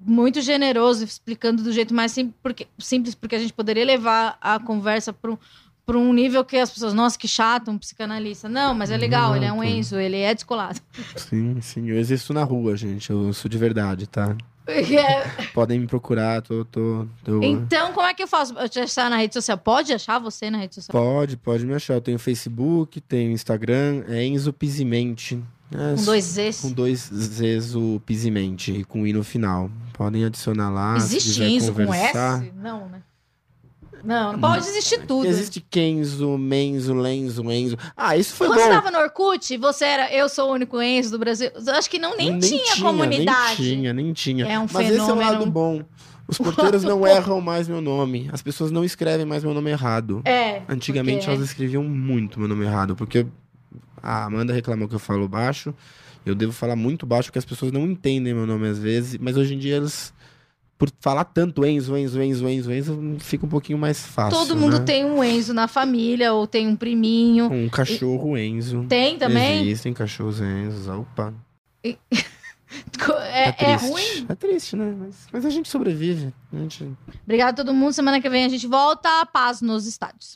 muito generoso explicando do jeito mais simples porque, simples porque a gente poderia levar a conversa para para um nível que as pessoas, nossa, que chato, um psicanalista. Não, mas é legal, ele é um. Enzo, ele é descolado. Sim, sim. Eu existo na rua, gente. Eu sou de verdade, tá? É, Podem me procurar, tô. tô, tô... Então, como é que eu faço? Eu te achar na rede social? Pode achar você na rede social? Pode, pode me achar. Eu tenho Facebook, tenho Instagram, é Enzo Pizimente. É, Com dois Zs. Com dois Zs o Pizimente e com I no final. Podem adicionar lá. Existe quiser Enzo com conversar. S? Não, né? Não, não pode existir tudo. Existe Kenzo, Menzo, Lenzo, Enzo. Ah, isso foi Quando você bom. tava no Orkut, você era eu sou o único Enzo do Brasil. Eu acho que não nem, tinha, comunidade. Nem tinha, nem tinha. É um Mas esse é o fenômeno. lado bom. Os porteiros não erram mais meu nome. As pessoas não escrevem mais meu nome errado. É. Antigamente porque- elas escreviam muito meu nome errado, porque a Amanda reclamou que eu falo baixo. Eu devo falar muito baixo porque as pessoas não entendem meu nome às vezes, mas hoje em dia eles por falar tanto Enzo, Enzo, Enzo, Enzo, Enzo, fica um pouquinho mais fácil. Todo mundo né? tem um Enzo na família, ou tem um priminho. um cachorro Enzo. Tem também? Existem cachorros Enzos. Opa. É, é triste. ruim? É triste, né? Mas, mas a gente sobrevive. A gente... Obrigado a todo mundo. Semana que vem a gente volta. Paz nos estádios.